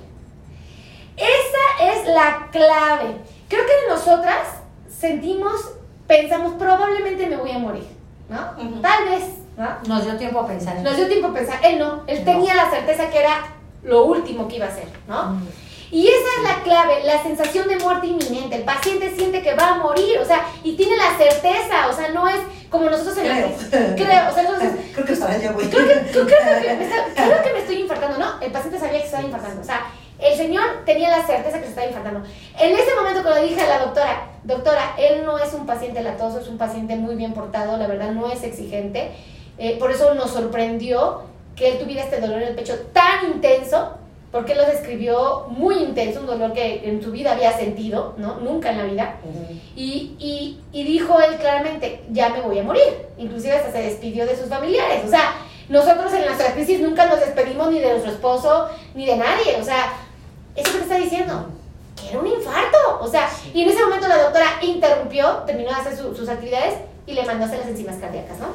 Esa es la clave. Creo que de nosotras sentimos pensamos, probablemente me voy a morir, ¿no? Tal vez, ¿no? Nos dio tiempo a pensar. Nos dio tiempo a pensar. Él no, él tenía la certeza que era lo último que iba a hacer, ¿no? Mm. Y esa es la clave, la sensación de muerte inminente. El paciente siente que va a morir, o sea, y tiene la certeza, o sea, no es como nosotros en creo. la... Creo, o sea, entonces... creo que estaba ya, güey. Creo que, creo, que, me creo que me estoy infartando, ¿no? El paciente sabía que estaba infartando, o sea, el señor tenía la certeza que se estaba infartando. En ese momento cuando dije a la doctora, doctora, él no es un paciente latoso, es un paciente muy bien portado, la verdad no es exigente, eh, por eso nos sorprendió que él tuviera este dolor en el pecho tan intenso, porque él lo describió muy intenso, un dolor que en su vida había sentido, ¿no? Nunca en la vida. y, y, y, dijo él claramente, ya me voy a morir. Inclusive hasta se despidió de sus familiares. O sea, nosotros en nuestra crisis nunca nos despedimos ni de nuestro esposo, ni de nadie. O sea, eso que te está diciendo, que era un infarto. O sea, y en ese momento la doctora interrumpió, terminó de hacer sus actividades y le mandó a hacer las enzimas cardíacas, ¿no?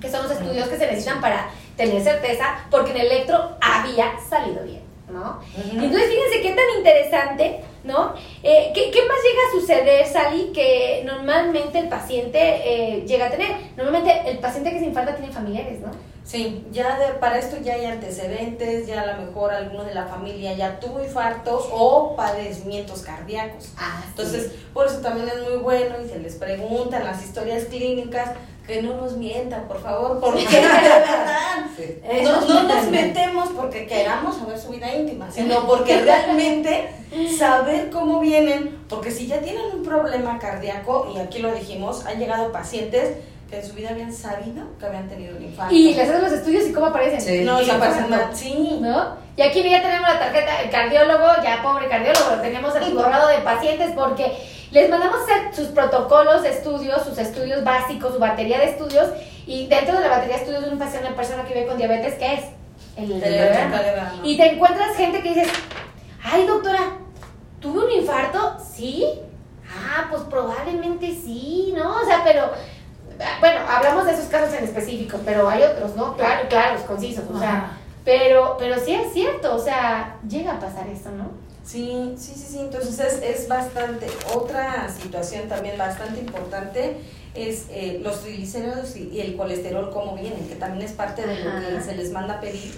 Que son los estudios que se necesitan para tener certeza, porque en el electro había salido bien. ¿no? Entonces, fíjense qué tan interesante, ¿no? Eh, ¿qué, ¿qué, más llega a suceder, Sally, que normalmente el paciente eh, llega a tener? Normalmente el paciente que se infarta tiene familiares, ¿no? Sí, ya de, para esto ya hay antecedentes, ya a lo mejor alguno de la familia ya tuvo infartos o padecimientos cardíacos. Ah, Entonces, por eso también es muy bueno y se les preguntan las historias clínicas que no nos mientan, por favor, porque de verdad no, no, nos metemos porque queramos saber su vida íntima, sino porque realmente saber cómo vienen, porque si ya tienen un problema cardíaco, y aquí lo dijimos, han llegado pacientes que en su vida habían sabido que habían tenido un infarto. Y les hacen los estudios y cómo aparecen. Sí, no, y aparecen mal. Sí. ¿No? Y aquí ya tenemos la tarjeta, el cardiólogo, ya pobre cardiólogo, tenemos el borrado de pacientes porque les mandamos hacer sus protocolos de estudios, sus estudios básicos, su batería de estudios, y dentro de la batería de estudios de una persona, una persona que vive con diabetes, ¿qué es? El, Y te encuentras gente que dices, ay doctora, ¿tuve un infarto? ¿Sí? Ah, pues probablemente sí, ¿no? O sea, pero bueno, hablamos de esos casos en específico, pero hay otros, ¿no? Claro, claros, concisos, o sea, pero, pero sí es cierto, o sea, llega a pasar esto, ¿no? Sí, sí, sí, sí, entonces es, es bastante, otra situación también bastante importante es eh, los triglicéridos y, el colesterol, cómo vienen, que también es parte de lo que se les manda a pedir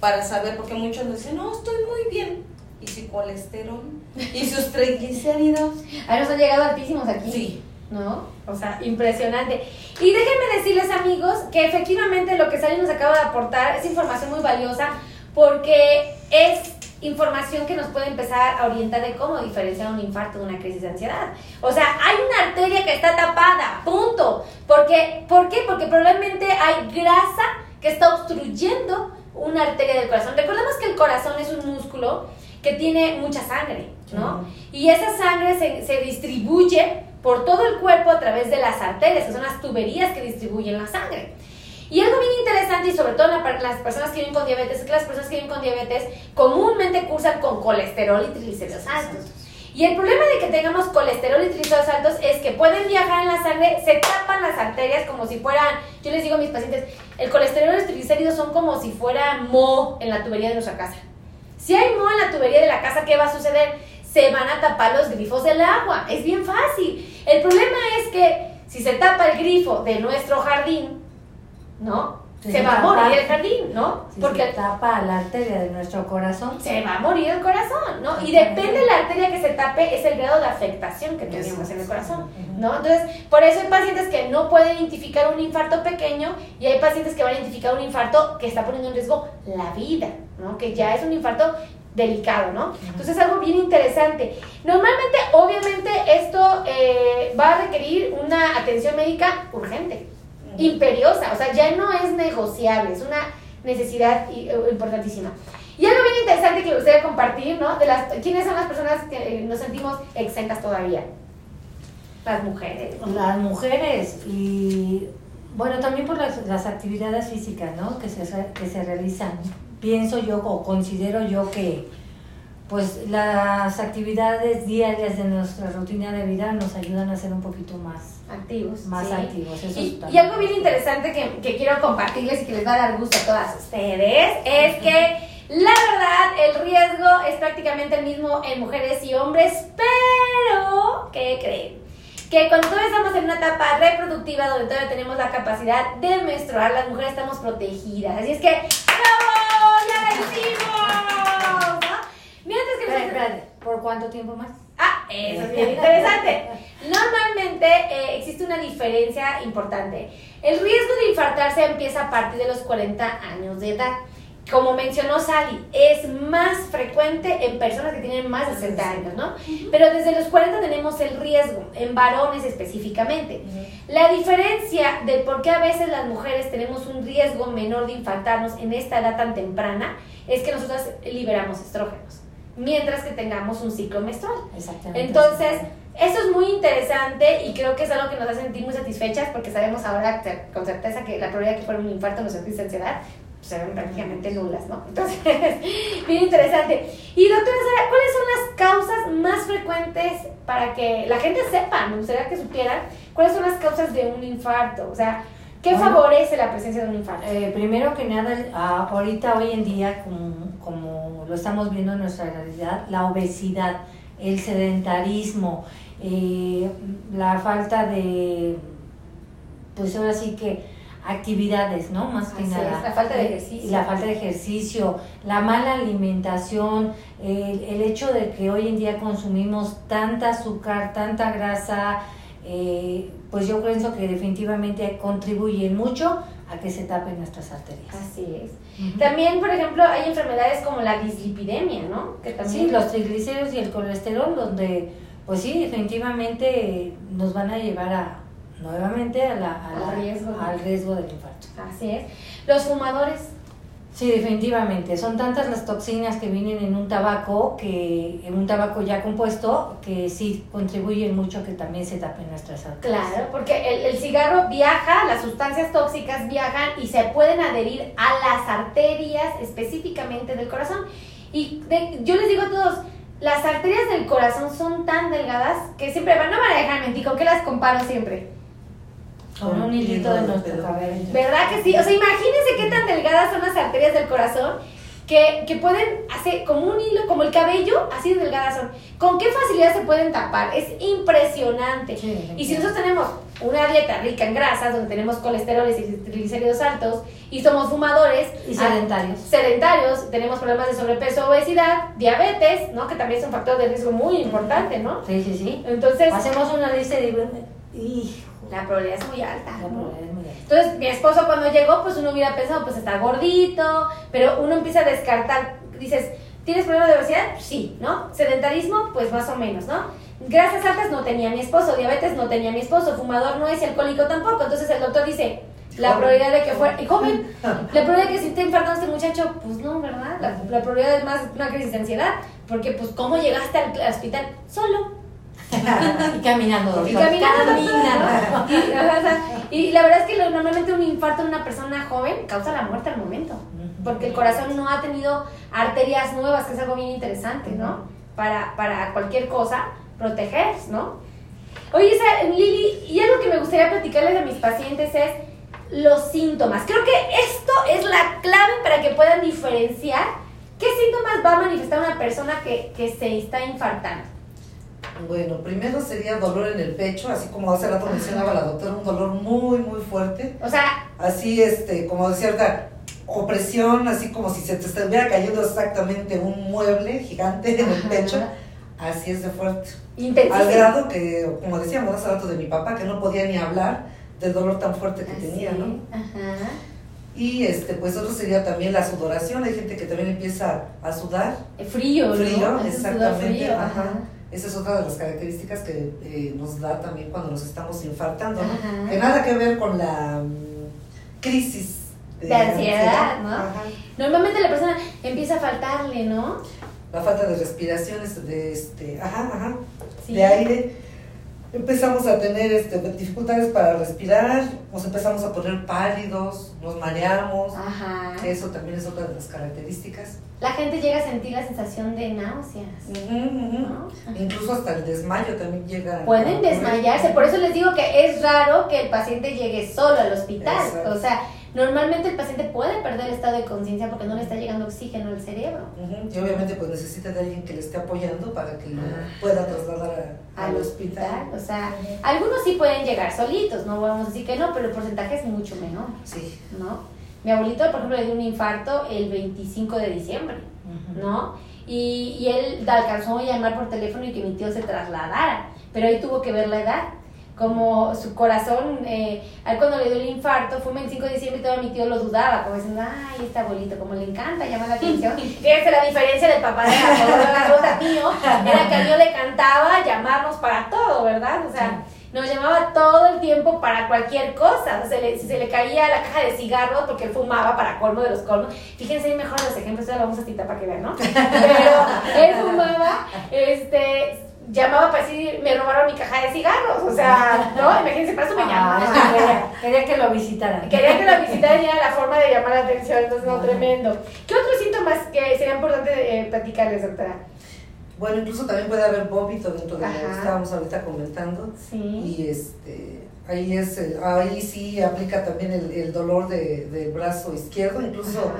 para saber, porque muchos nos dicen, no, estoy muy bien, y su colesterol, y sus triglicéridos. Ahí nos han llegado altísimos aquí. Sí. ¿No? O sea, impresionante. Y déjenme decirles, amigos, que efectivamente lo que Sally nos acaba de aportar es información muy valiosa porque es información que nos puede empezar a orientar de cómo diferenciar un infarto de una crisis de ansiedad. O sea, hay una arteria que está tapada, punto. Porque, ¿Por qué? Porque probablemente hay grasa que está obstruyendo una arteria del corazón. Recordemos que el corazón es un músculo que tiene mucha sangre, ¿no? Y esa sangre se, se distribuye por todo el cuerpo a través de las arterias, que son las tuberías que distribuyen la sangre. Y algo bien interesante, y sobre todo las personas que viven con diabetes, es que las personas que viven con diabetes comúnmente cursan con colesterol y triglicéridos altos. Y el problema de que tengamos colesterol y triglicéridos altos es que pueden viajar en la sangre, se tapan las arterias como si fueran, yo les digo a mis pacientes, el colesterol y los triglicéridos son como si fuera mo en la tubería de nuestra casa. Si hay mo en la tubería de la casa, ¿qué va a suceder? Se van a tapar los grifos del agua. Es bien fácil. El problema es que si se tapa el grifo de nuestro jardín, ¿no? Se, va a morir el jardín, ¿no? Si Porque se tapa la arteria de nuestro corazón. Se va a morir el corazón, ¿no? Y depende de la arteria que se tape, es el grado de afectación que tenemos en el corazón, ¿no? Entonces, por eso hay pacientes que no pueden identificar un infarto pequeño y hay pacientes que van a identificar un infarto que está poniendo en riesgo la vida, ¿no? Que ya es un infarto delicado, ¿no? Entonces es algo bien interesante. Normalmente, obviamente, esto eh, va a requerir una atención médica urgente, imperiosa, o sea, ya no es negociable, es una necesidad eh, importantísima. Y algo bien interesante que me gustaría compartir, ¿no? De las, ¿Quiénes son las personas que nos sentimos exentas todavía? Las mujeres. Las mujeres y, bueno, también por las, las actividades físicas, ¿no? Que se, que se realizan pienso yo o considero yo que pues las actividades diarias de nuestra rutina de vida nos ayudan a ser un poquito más activos. Más activos. y, algo bien interesante que, que, quiero compartirles y que les va a dar gusto a todas ustedes es que la verdad el riesgo es prácticamente el mismo en mujeres y hombres, pero ¿qué creen? que cuando todavía estamos en una etapa reproductiva donde todavía tenemos la capacidad de menstruar, las mujeres estamos protegidas. Así es que, ¡bravo! ¡Ya lo hicimos! ¿no? ¿por cuánto tiempo más? Ah, eso es bien interesante. Normalmente eh, existe una diferencia importante. El riesgo de infartarse empieza a partir de los 40 años de edad como mencionó Sally, es más frecuente en personas que tienen más de 60 años, ¿no? Pero desde los 40 tenemos el riesgo, en varones específicamente. La diferencia de por qué a veces las mujeres tenemos un riesgo menor de infartarnos en esta edad tan temprana es que nosotras liberamos estrógenos, mientras que tengamos un ciclo menstrual. Exactamente. Entonces, eso es muy interesante y creo que es algo que nos hace sentir muy satisfechas porque sabemos ahora con certeza que la probabilidad de que fuera un infarto nos sentís ansiedad se ven prácticamente nulas, ¿no? Entonces, bien interesante. Y doctora Sara, ¿cuáles son las causas más frecuentes para que la gente sepa? Me gustaría que supieran cuáles son las causas de un infarto. O sea, ¿qué favorece la presencia de un infarto? Eh, primero que nada, ahorita, hoy en día, como, como, lo estamos viendo en nuestra realidad, la obesidad, el sedentarismo, eh, la falta de, pues ahora sí que actividades, ¿no? Más que nada. la falta de ejercicio. La falta de ejercicio, la mala alimentación, el, hecho de que hoy en día consumimos tanta azúcar, tanta grasa, eh, pues yo pienso que definitivamente contribuyen mucho a que se tapen nuestras arterias. Así es. También, por ejemplo, hay enfermedades como la dislipidemia, ¿no? Que también... Sí, los triglicéridos y el colesterol, donde, pues sí, definitivamente nos van a llevar a, nuevamente a la, al, riesgo. al riesgo del infarto. Así es. Los fumadores. Sí, definitivamente. Son tantas las toxinas que vienen en un tabaco, que en un tabaco ya compuesto, que sí contribuyen mucho a que también se tapen nuestras arterias. Claro, porque el, el, cigarro viaja, las sustancias tóxicas viajan y se pueden adherir a las arterias específicamente del corazón. Y yo les digo a todos, las arterias del corazón son tan delgadas que siempre van, no van a dejar mentir, ¿con qué las comparo siempre? Con un hilito de nuestro cabello. ¿Verdad que sí? O sea, imagínense qué tan delgadas son las arterias del corazón que, que, pueden hacer como un hilo, como el cabello, así de delgadas son. ¿Con qué facilidad se pueden tapar? Es impresionante. y si nosotros tenemos una dieta rica en grasas, donde tenemos colesteroles y triglicéridos altos, y somos fumadores y ah, sedentarios. sedentarios, tenemos problemas de sobrepeso, obesidad, diabetes, ¿no? Que también es un factor de riesgo muy importante, ¿no? Sí, sí, sí. Entonces, hacemos una lista de la probabilidad es muy alta. Entonces, mi esposo cuando llegó, pues uno hubiera pensado, pues está gordito, pero uno empieza a descartar, dices, ¿tienes problemas de obesidad? Sí, ¿no? Sedentarismo, pues más o menos, ¿no? Grasas altas no tenía mi esposo, diabetes no tenía mi esposo, fumador no es y alcohólico tampoco. Entonces el doctor dice, la probabilidad de que fuera, y joven, la probabilidad de que si te infartando este muchacho, pues no, ¿verdad? La, la probabilidad es más una crisis de ansiedad, porque pues ¿cómo llegaste al hospital? Solo y caminando. Y caminando. y, la verdad es que normalmente un infarto en una persona joven causa la muerte al momento. Porque el corazón no ha tenido arterias nuevas, que es algo bien interesante, ¿no? Para, para cualquier cosa, proteger, ¿no? Oye, Lili, y algo que me gustaría platicarles a mis pacientes es los síntomas. Creo que esto es la clave para que puedan diferenciar qué síntomas va a manifestar una persona que, que se está infartando. Bueno, primero sería dolor en el pecho, así como hace rato mencionaba la doctora, un dolor muy, muy fuerte. O sea. Así, este, como de cierta opresión, así como si se te estuviera cayendo exactamente un mueble gigante en el pecho. Así es de fuerte. Al grado que, como decíamos hace rato de mi papá, que no podía ni hablar del dolor tan fuerte que tenía, ¿no? Ajá. Y este, pues otro sería también la sudoración. Hay gente que también empieza a sudar. Frío, Frío, exactamente. ajá. Esa es otra de las características que eh, nos da también cuando nos estamos infartando, ¿no? Que nada que ver con la mm, crisis de, ansiedad, ¿no? Normalmente la persona empieza a faltarle, ¿no? La falta de respiración, de, este, ajá, ajá, de aire empezamos a tener este, dificultades para respirar, nos empezamos a poner pálidos, nos mareamos. Ajá. Eso también es otra de las características. La gente llega a sentir la sensación de náuseas. Incluso hasta el desmayo también llega. Pueden desmayarse, por eso les digo que es raro que el paciente llegue solo al hospital. O sea, normalmente el paciente puede perder el estado de conciencia porque no le está llegando oxígeno al cerebro. Y obviamente pues necesita de alguien que le esté apoyando para que lo pueda trasladar al hospital. O sea, algunos sí pueden llegar solitos, no vamos a decir que no, pero el porcentaje es mucho menor. Sí. ¿No? Mi abuelito, por ejemplo, le dio un infarto el 25 de diciembre, ¿no? Y, y él alcanzó a llamar por teléfono y que mi tío se trasladara, pero ahí tuvo que ver la edad como su corazón, eh, a él cuando le dio el infarto, fue el 25 de diciembre y todo mi tío lo dudaba, como diciendo, ay, está abuelito, como le encanta llamar la atención. Fíjense la diferencia del papá de la rosa tío, era que a mí le cantaba llamarnos para todo, ¿verdad? O sea, nos llamaba todo el tiempo para cualquier cosa. O sea, si se le caía la caja de cigarros, porque él fumaba para colmo de los colmos. Fíjense mejor los ejemplos, ya lo vamos a citar para que vean, ¿no? Pero él fumaba, este llamaba para decir, me robaron mi caja de cigarros, o sea, ¿no? Imagínense, para eso me llamaba. Ah, quería, que lo visitaran. Quería que lo visitaran y era la forma de llamar la atención, entonces no, tremendo. ¿Qué otros síntomas que sería importante eh, platicarles, doctora? Bueno, incluso también puede haber vómito dentro de lo que estábamos ahorita comentando. Sí. Y este, ahí, es, ahí sí aplica también el, el dolor de, del brazo izquierdo, incluso...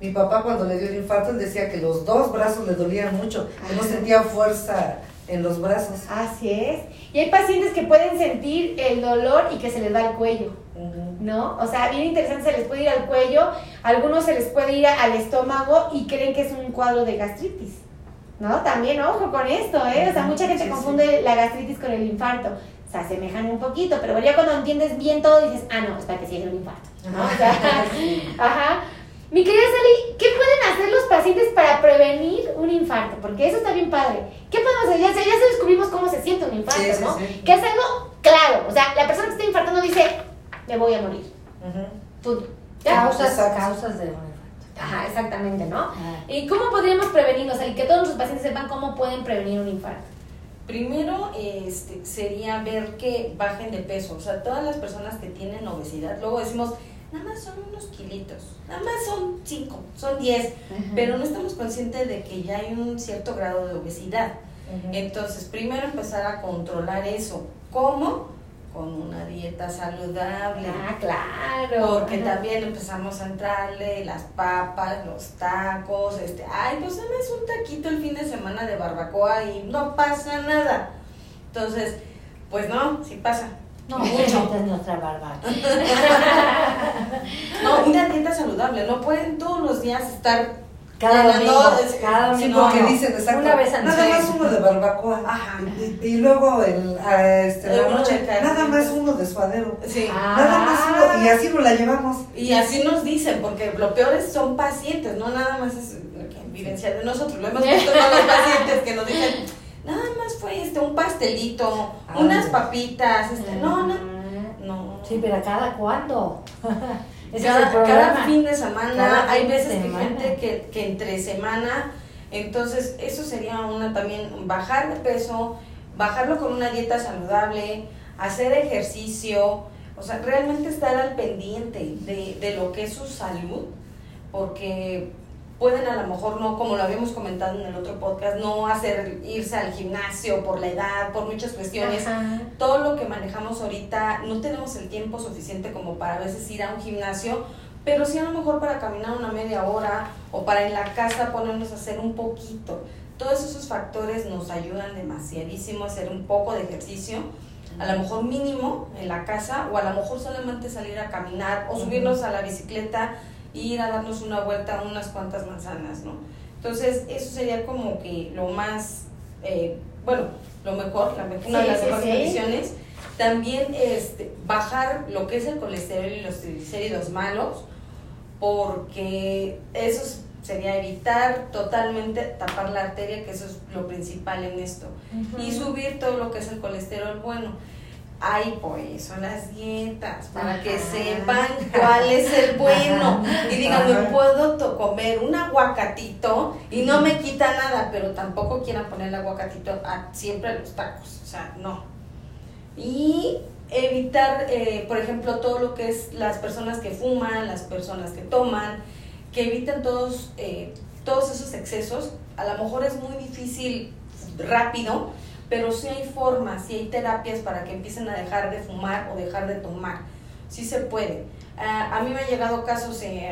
Mi papá cuando le dio el infarto él decía que los dos brazos le dolían mucho, que no sentía fuerza en los brazos. Así es. Y hay pacientes que pueden sentir el dolor y que se les da el cuello. ¿No? O sea, bien interesante, se les puede ir al cuello, algunos se les puede ir al estómago y creen que es un cuadro de gastritis. ¿No? También, ojo con esto, ¿eh? O sea, mucha gente confunde la gastritis con el infarto. Se asemejan un poquito, pero ya cuando entiendes bien todo dices, ah, no, para que sí es un infarto. ¿no? ajá. Mi querida Sally, ¿qué pueden hacer los pacientes para prevenir un infarto? Porque eso está bien padre. ¿Qué podemos hacer? Ya, ya se descubrimos cómo se siente un infarto, ¿no? Que es algo claro. O sea, la persona que está infartando dice, me voy a morir. Causas, causas de un infarto. Ajá, exactamente, ¿no? ¿Y cómo podríamos prevenirlo? O sea, y que todos nuestros pacientes sepan cómo pueden prevenir un infarto. Primero este, sería ver que bajen de peso. O sea, todas las personas que tienen obesidad, luego decimos, nada más son unos kilitos, nada más son 5, son 10, pero no estamos conscientes de que ya hay un cierto grado de obesidad. Entonces, primero empezar a controlar eso. ¿Cómo? Con una dieta saludable. Ah, claro. Porque también empezamos a entrarle las papas, los tacos, este, ay, pues dame un taquito el fin de semana de barbacoa y no pasa nada. Entonces, pues no, sí pasa. No, mucho. es nuestra barba. no, una dieta saludable. No pueden todos los días estar cada domingo, cada Sí, porque dicen, exacto, una vez nada más uno de barbacoa. Ajá. Y, luego el, a este, la noche, nada más uno de suadero. Sí. Nada más uno, y así nos la llevamos. Y así nos dicen, porque lo peor es son pacientes, no nada más es vivencia de nosotros. Lo hemos visto con los pacientes que nos dicen nada más fue este un pastelito, ah, unas papitas, este, no, no, no. Sí, pero cada cuándo. cada, fin de semana, hay veces que gente que, que entre semana, entonces eso sería una también bajar de peso, bajarlo con una dieta saludable, hacer ejercicio, o sea, realmente estar al pendiente de, de lo que es su salud, porque pueden a lo mejor no, como lo habíamos comentado en el otro podcast, no hacer irse al gimnasio por la edad, por muchas cuestiones. Todo lo que manejamos ahorita, no tenemos el tiempo suficiente como para a veces ir a un gimnasio, pero sí a lo mejor para caminar una media hora o para en la casa ponernos a hacer un poquito. Todos esos factores nos ayudan demasiadísimo a hacer un poco de ejercicio, a lo mejor mínimo en la casa o a lo mejor solamente salir a caminar o subirnos a la bicicleta ir a darnos una vuelta a unas cuantas manzanas, ¿no? Entonces, eso sería como que lo más, eh, bueno, lo mejor, la una de las mejores condiciones. También este, bajar lo que es el colesterol y los triglicéridos malos, porque eso sería evitar totalmente tapar la arteria, que eso es lo principal en esto, y subir todo lo que es el colesterol bueno. Ay, pues son las dietas, para que sepan cuál es el bueno. Y digan, me puedo comer un aguacatito y no me quita nada, pero tampoco quieran poner el aguacatito a, siempre a los tacos. O sea, no. Y evitar, eh, por ejemplo, todo lo que es las personas que fuman, las personas que toman, que eviten todos, eh, todos esos excesos. A lo mejor es muy difícil rápido, pero sí hay formas, sí hay terapias para que empiecen a dejar de fumar o dejar de tomar. Sí se puede. A mí me han llegado casos eh,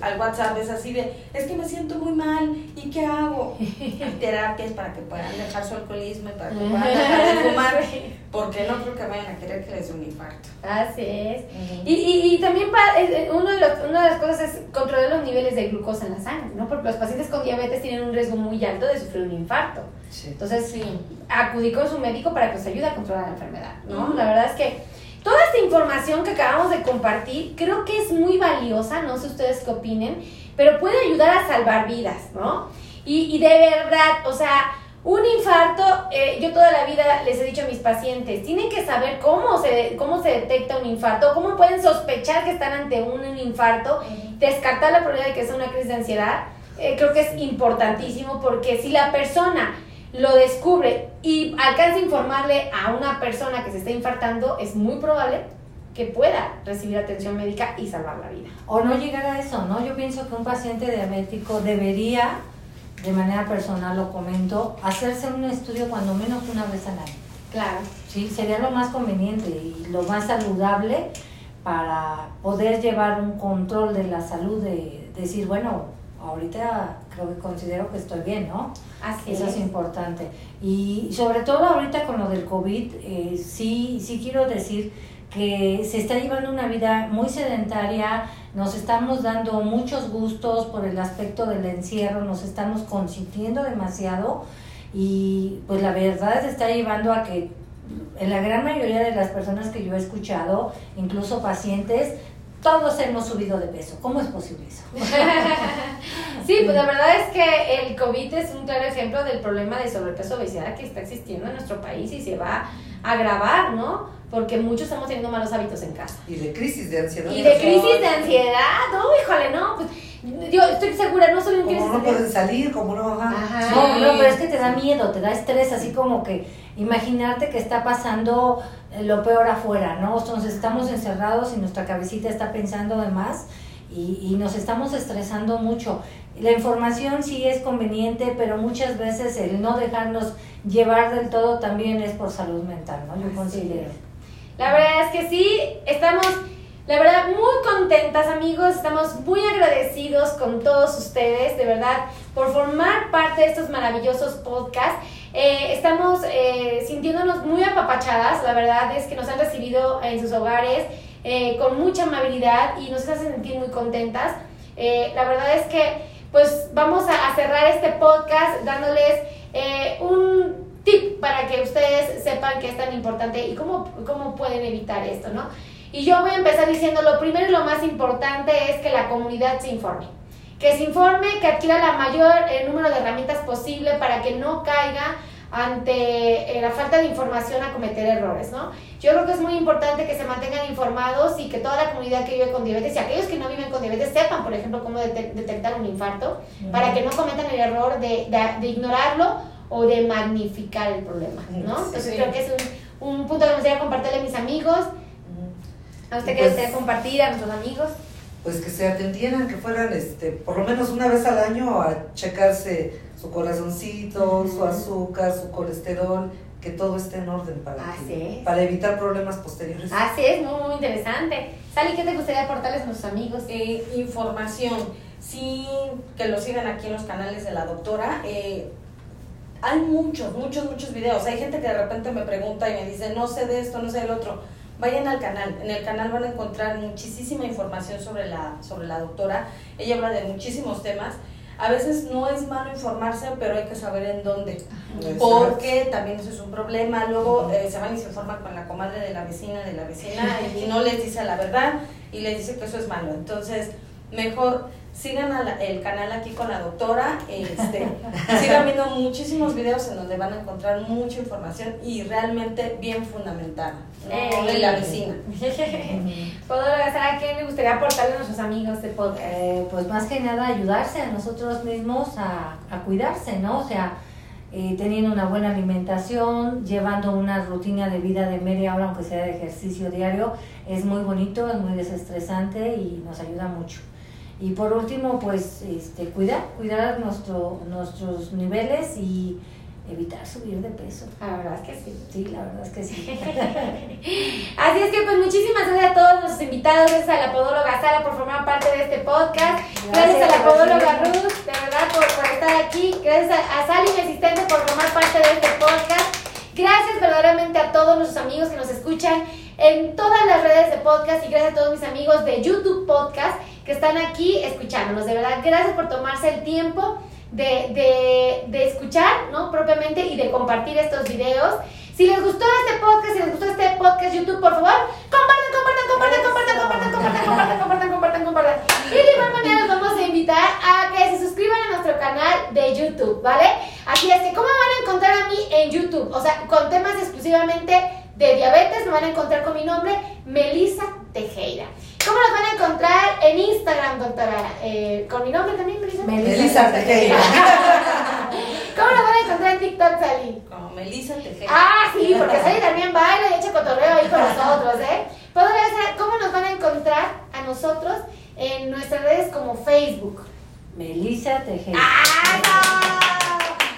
al, WhatsApp, es así de, es que me siento muy mal, ¿y qué hago? terapias para que puedan dejar su alcoholismo y para que puedan dejar de fumar, porque no creo que vayan a querer que les dé un infarto. Así es. y, y, y, también uno de los, una de las cosas es controlar los niveles de glucosa en la sangre, ¿no? Porque los pacientes con diabetes tienen un riesgo muy alto de sufrir un infarto. Entonces, sí. acudí con su médico para que os ayude a controlar la enfermedad, ¿no? La verdad es que Toda esta información que acabamos de compartir creo que es muy valiosa, no sé ustedes qué opinen, pero puede ayudar a salvar vidas, ¿no? Y, y de verdad, o sea, un infarto, eh, yo toda la vida les he dicho a mis pacientes, tienen que saber cómo se, cómo se detecta un infarto, cómo pueden sospechar que están ante un, infarto, descartar la probabilidad de que sea una crisis de ansiedad. Eh, creo que es importantísimo porque si la persona lo descubre y alcanza a informarle a una persona que se está infartando, es muy probable que pueda recibir atención médica y salvar la vida. O no llegar a eso, ¿no? Yo pienso que un paciente diabético debería, de manera personal lo comento, hacerse un estudio cuando menos una vez al año. Claro. Sí, sería lo más conveniente y lo más saludable para poder llevar un control de la salud, de decir, bueno, ahorita creo que considero que estoy bien, ¿no? Así Eso es. importante. Y sobre todo ahorita con lo del COVID, eh, sí, sí quiero decir que se está llevando una vida muy sedentaria, nos estamos dando muchos gustos por el aspecto del encierro, nos estamos consintiendo demasiado y pues la verdad se está llevando a que en la gran mayoría de las personas que yo he escuchado, incluso pacientes, todos hemos subido de peso. ¿Cómo es posible eso? sí, pues la verdad es que el COVID es un claro ejemplo del problema de sobrepeso obesidad que está existiendo en nuestro país y se va a agravar, ¿no? Porque muchos estamos teniendo malos hábitos en casa. Y de crisis de ansiedad. Y de crisis de ansiedad, no, híjole, no, pues yo estoy segura, no solo en crisis. Como no pueden salir, como no, ajá. No, no, pero es que te da miedo, te da estrés, así como que imaginarte que está pasando lo peor afuera, ¿no? Entonces estamos encerrados y nuestra cabecita está pensando de más y, y nos estamos estresando mucho. La información sí es conveniente, pero muchas veces el no dejarnos llevar del todo también es por salud mental, ¿no? Yo considero. La verdad es que sí, estamos, la verdad, muy contentas, amigos. Estamos muy agradecidos con todos ustedes, de verdad, por formar parte de estos maravillosos podcasts. Eh, estamos eh, sintiéndonos muy apapachadas, la verdad es que nos han recibido en sus hogares eh, con mucha amabilidad y nos hacen sentir muy contentas. la verdad es que pues vamos a, cerrar este podcast dándoles un tip para que ustedes sepan que es tan importante y cómo, cómo pueden evitar esto, ¿no? Y yo voy a empezar diciendo, lo primero y lo más importante es que la comunidad se informe que se informe, que adquiera la mayor eh, número de herramientas posible para que no caiga ante eh, la falta de información a cometer errores, ¿no? Yo creo que es muy importante que se mantengan informados y que toda la comunidad que vive con diabetes y aquellos que no viven con diabetes sepan, por ejemplo, cómo detectar un infarto, para que no cometan el error de, de, ignorarlo o de magnificar el problema, ¿no? Entonces creo que es un, un punto que me gustaría compartirle a mis amigos, a usted que pues, desea compartir, a nuestros amigos pues que se atendieran, que fueran este, por lo menos una vez al año a checarse su corazoncito, su azúcar, su colesterol, que todo esté en orden para, para evitar problemas posteriores. Así es, muy, muy interesante. Sally, ¿qué te gustaría aportarles a nuestros amigos? Eh, información, sí, que lo sigan aquí en los canales de la doctora. Eh, hay muchos, muchos, muchos videos. Hay gente que de repente me pregunta y me dice, no sé de esto, no sé del otro vayan al canal. En el canal van a encontrar muchísima información sobre la, sobre la doctora. Ella habla de muchísimos temas. A veces no es malo informarse, pero hay que saber en dónde. Porque también eso es un problema. Luego eh, se van y se informan con la comadre de la vecina, de la vecina, y no les dice la verdad y les dice que eso es malo. Entonces, mejor sigan el canal aquí con la doctora, este, sigan viendo muchísimos videos en donde van a encontrar mucha información y realmente bien fundamentada de la vecina. ¿Puedo regresar a qué me gustaría aportarle a nuestros amigos de podcast? Eh, pues más que nada ayudarse a nosotros mismos a, a cuidarse, ¿no? O sea, eh, teniendo una buena alimentación, llevando una rutina de vida de media hora, aunque sea de ejercicio diario, es muy bonito, es muy desestresante y nos ayuda mucho. Y por último, pues este, cuidar, cuidar nuestro, nuestros niveles y evitar subir de peso. La verdad es que sí. Sí, la verdad es que sí. Así es que pues muchísimas gracias a todos nuestros invitados, gracias a la podóloga Sara por formar parte de este podcast, gracias, a la podóloga Ruth, de verdad, por, estar aquí, gracias a, a Sally, mi asistente, por formar parte de este podcast. Gracias verdaderamente a todos nuestros amigos que nos escuchan en todas las redes de podcast y gracias a todos mis amigos de YouTube Podcast que están aquí escuchándonos. De verdad, gracias por tomarse el tiempo de, de, de, escuchar, ¿no? Propiamente y de compartir estos videos. Si les gustó este podcast, si les gustó este podcast YouTube, por favor, compartan, compartan, compartan, compartan, compartan, compartan, compartan, compartan, compartan, compartan. Y de igual manera los vamos a invitar a que se suscriban a nuestro canal de YouTube, ¿vale? Así es que, ¿cómo van a encontrar a mí en YouTube? O sea, con temas exclusivamente de diabetes, me van a encontrar con mi nombre, Melissa Tejera. ¿Cómo nos van a encontrar en Instagram, doctora? Eh, ¿Con mi nombre también, Melissa? Melissa Tejera. ¿Cómo nos van a encontrar en TikTok, Sally? Como Melissa Tejera. Ah, sí, porque Sally también baila y echa cotorreo ahí con nosotros, ¿eh? Podría ser, ¿cómo nos van a encontrar a nosotros en nuestras redes como Facebook? Melissa Tejera. ¡Ah,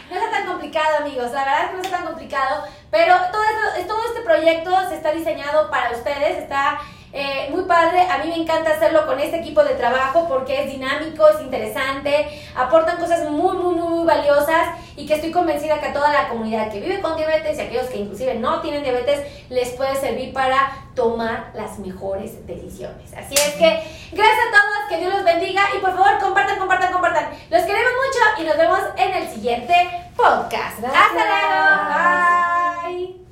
no! No está tan complicado, amigos. La verdad es que no está tan complicado. Pero todo, esto, todo este proyecto se está diseñado para ustedes. Está eh, muy padre, a mí me encanta hacerlo con este equipo de trabajo porque es dinámico, es interesante, aportan cosas muy, muy, muy, valiosas y que estoy convencida que a toda la comunidad que vive con diabetes y aquellos que inclusive no tienen diabetes les puede servir para tomar las mejores decisiones. Así es que gracias a todos, que Dios los bendiga y por favor compartan, compartan, compartan. Los queremos mucho y nos vemos en el siguiente podcast. Hasta luego.